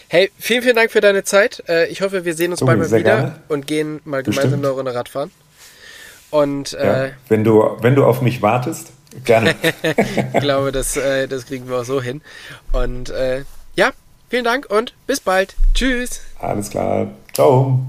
Hey, vielen, vielen Dank für deine Zeit. Äh, ich hoffe, wir sehen uns bald mal wieder gerne. und gehen mal Bestimmt. gemeinsam eine Runde Radfahren. Und äh, ja, wenn du wenn du auf mich wartest, gerne. [LAUGHS] ich glaube, das, äh, das kriegen wir auch so hin. Und äh, ja, vielen Dank und bis bald. Tschüss. Alles klar. Ciao.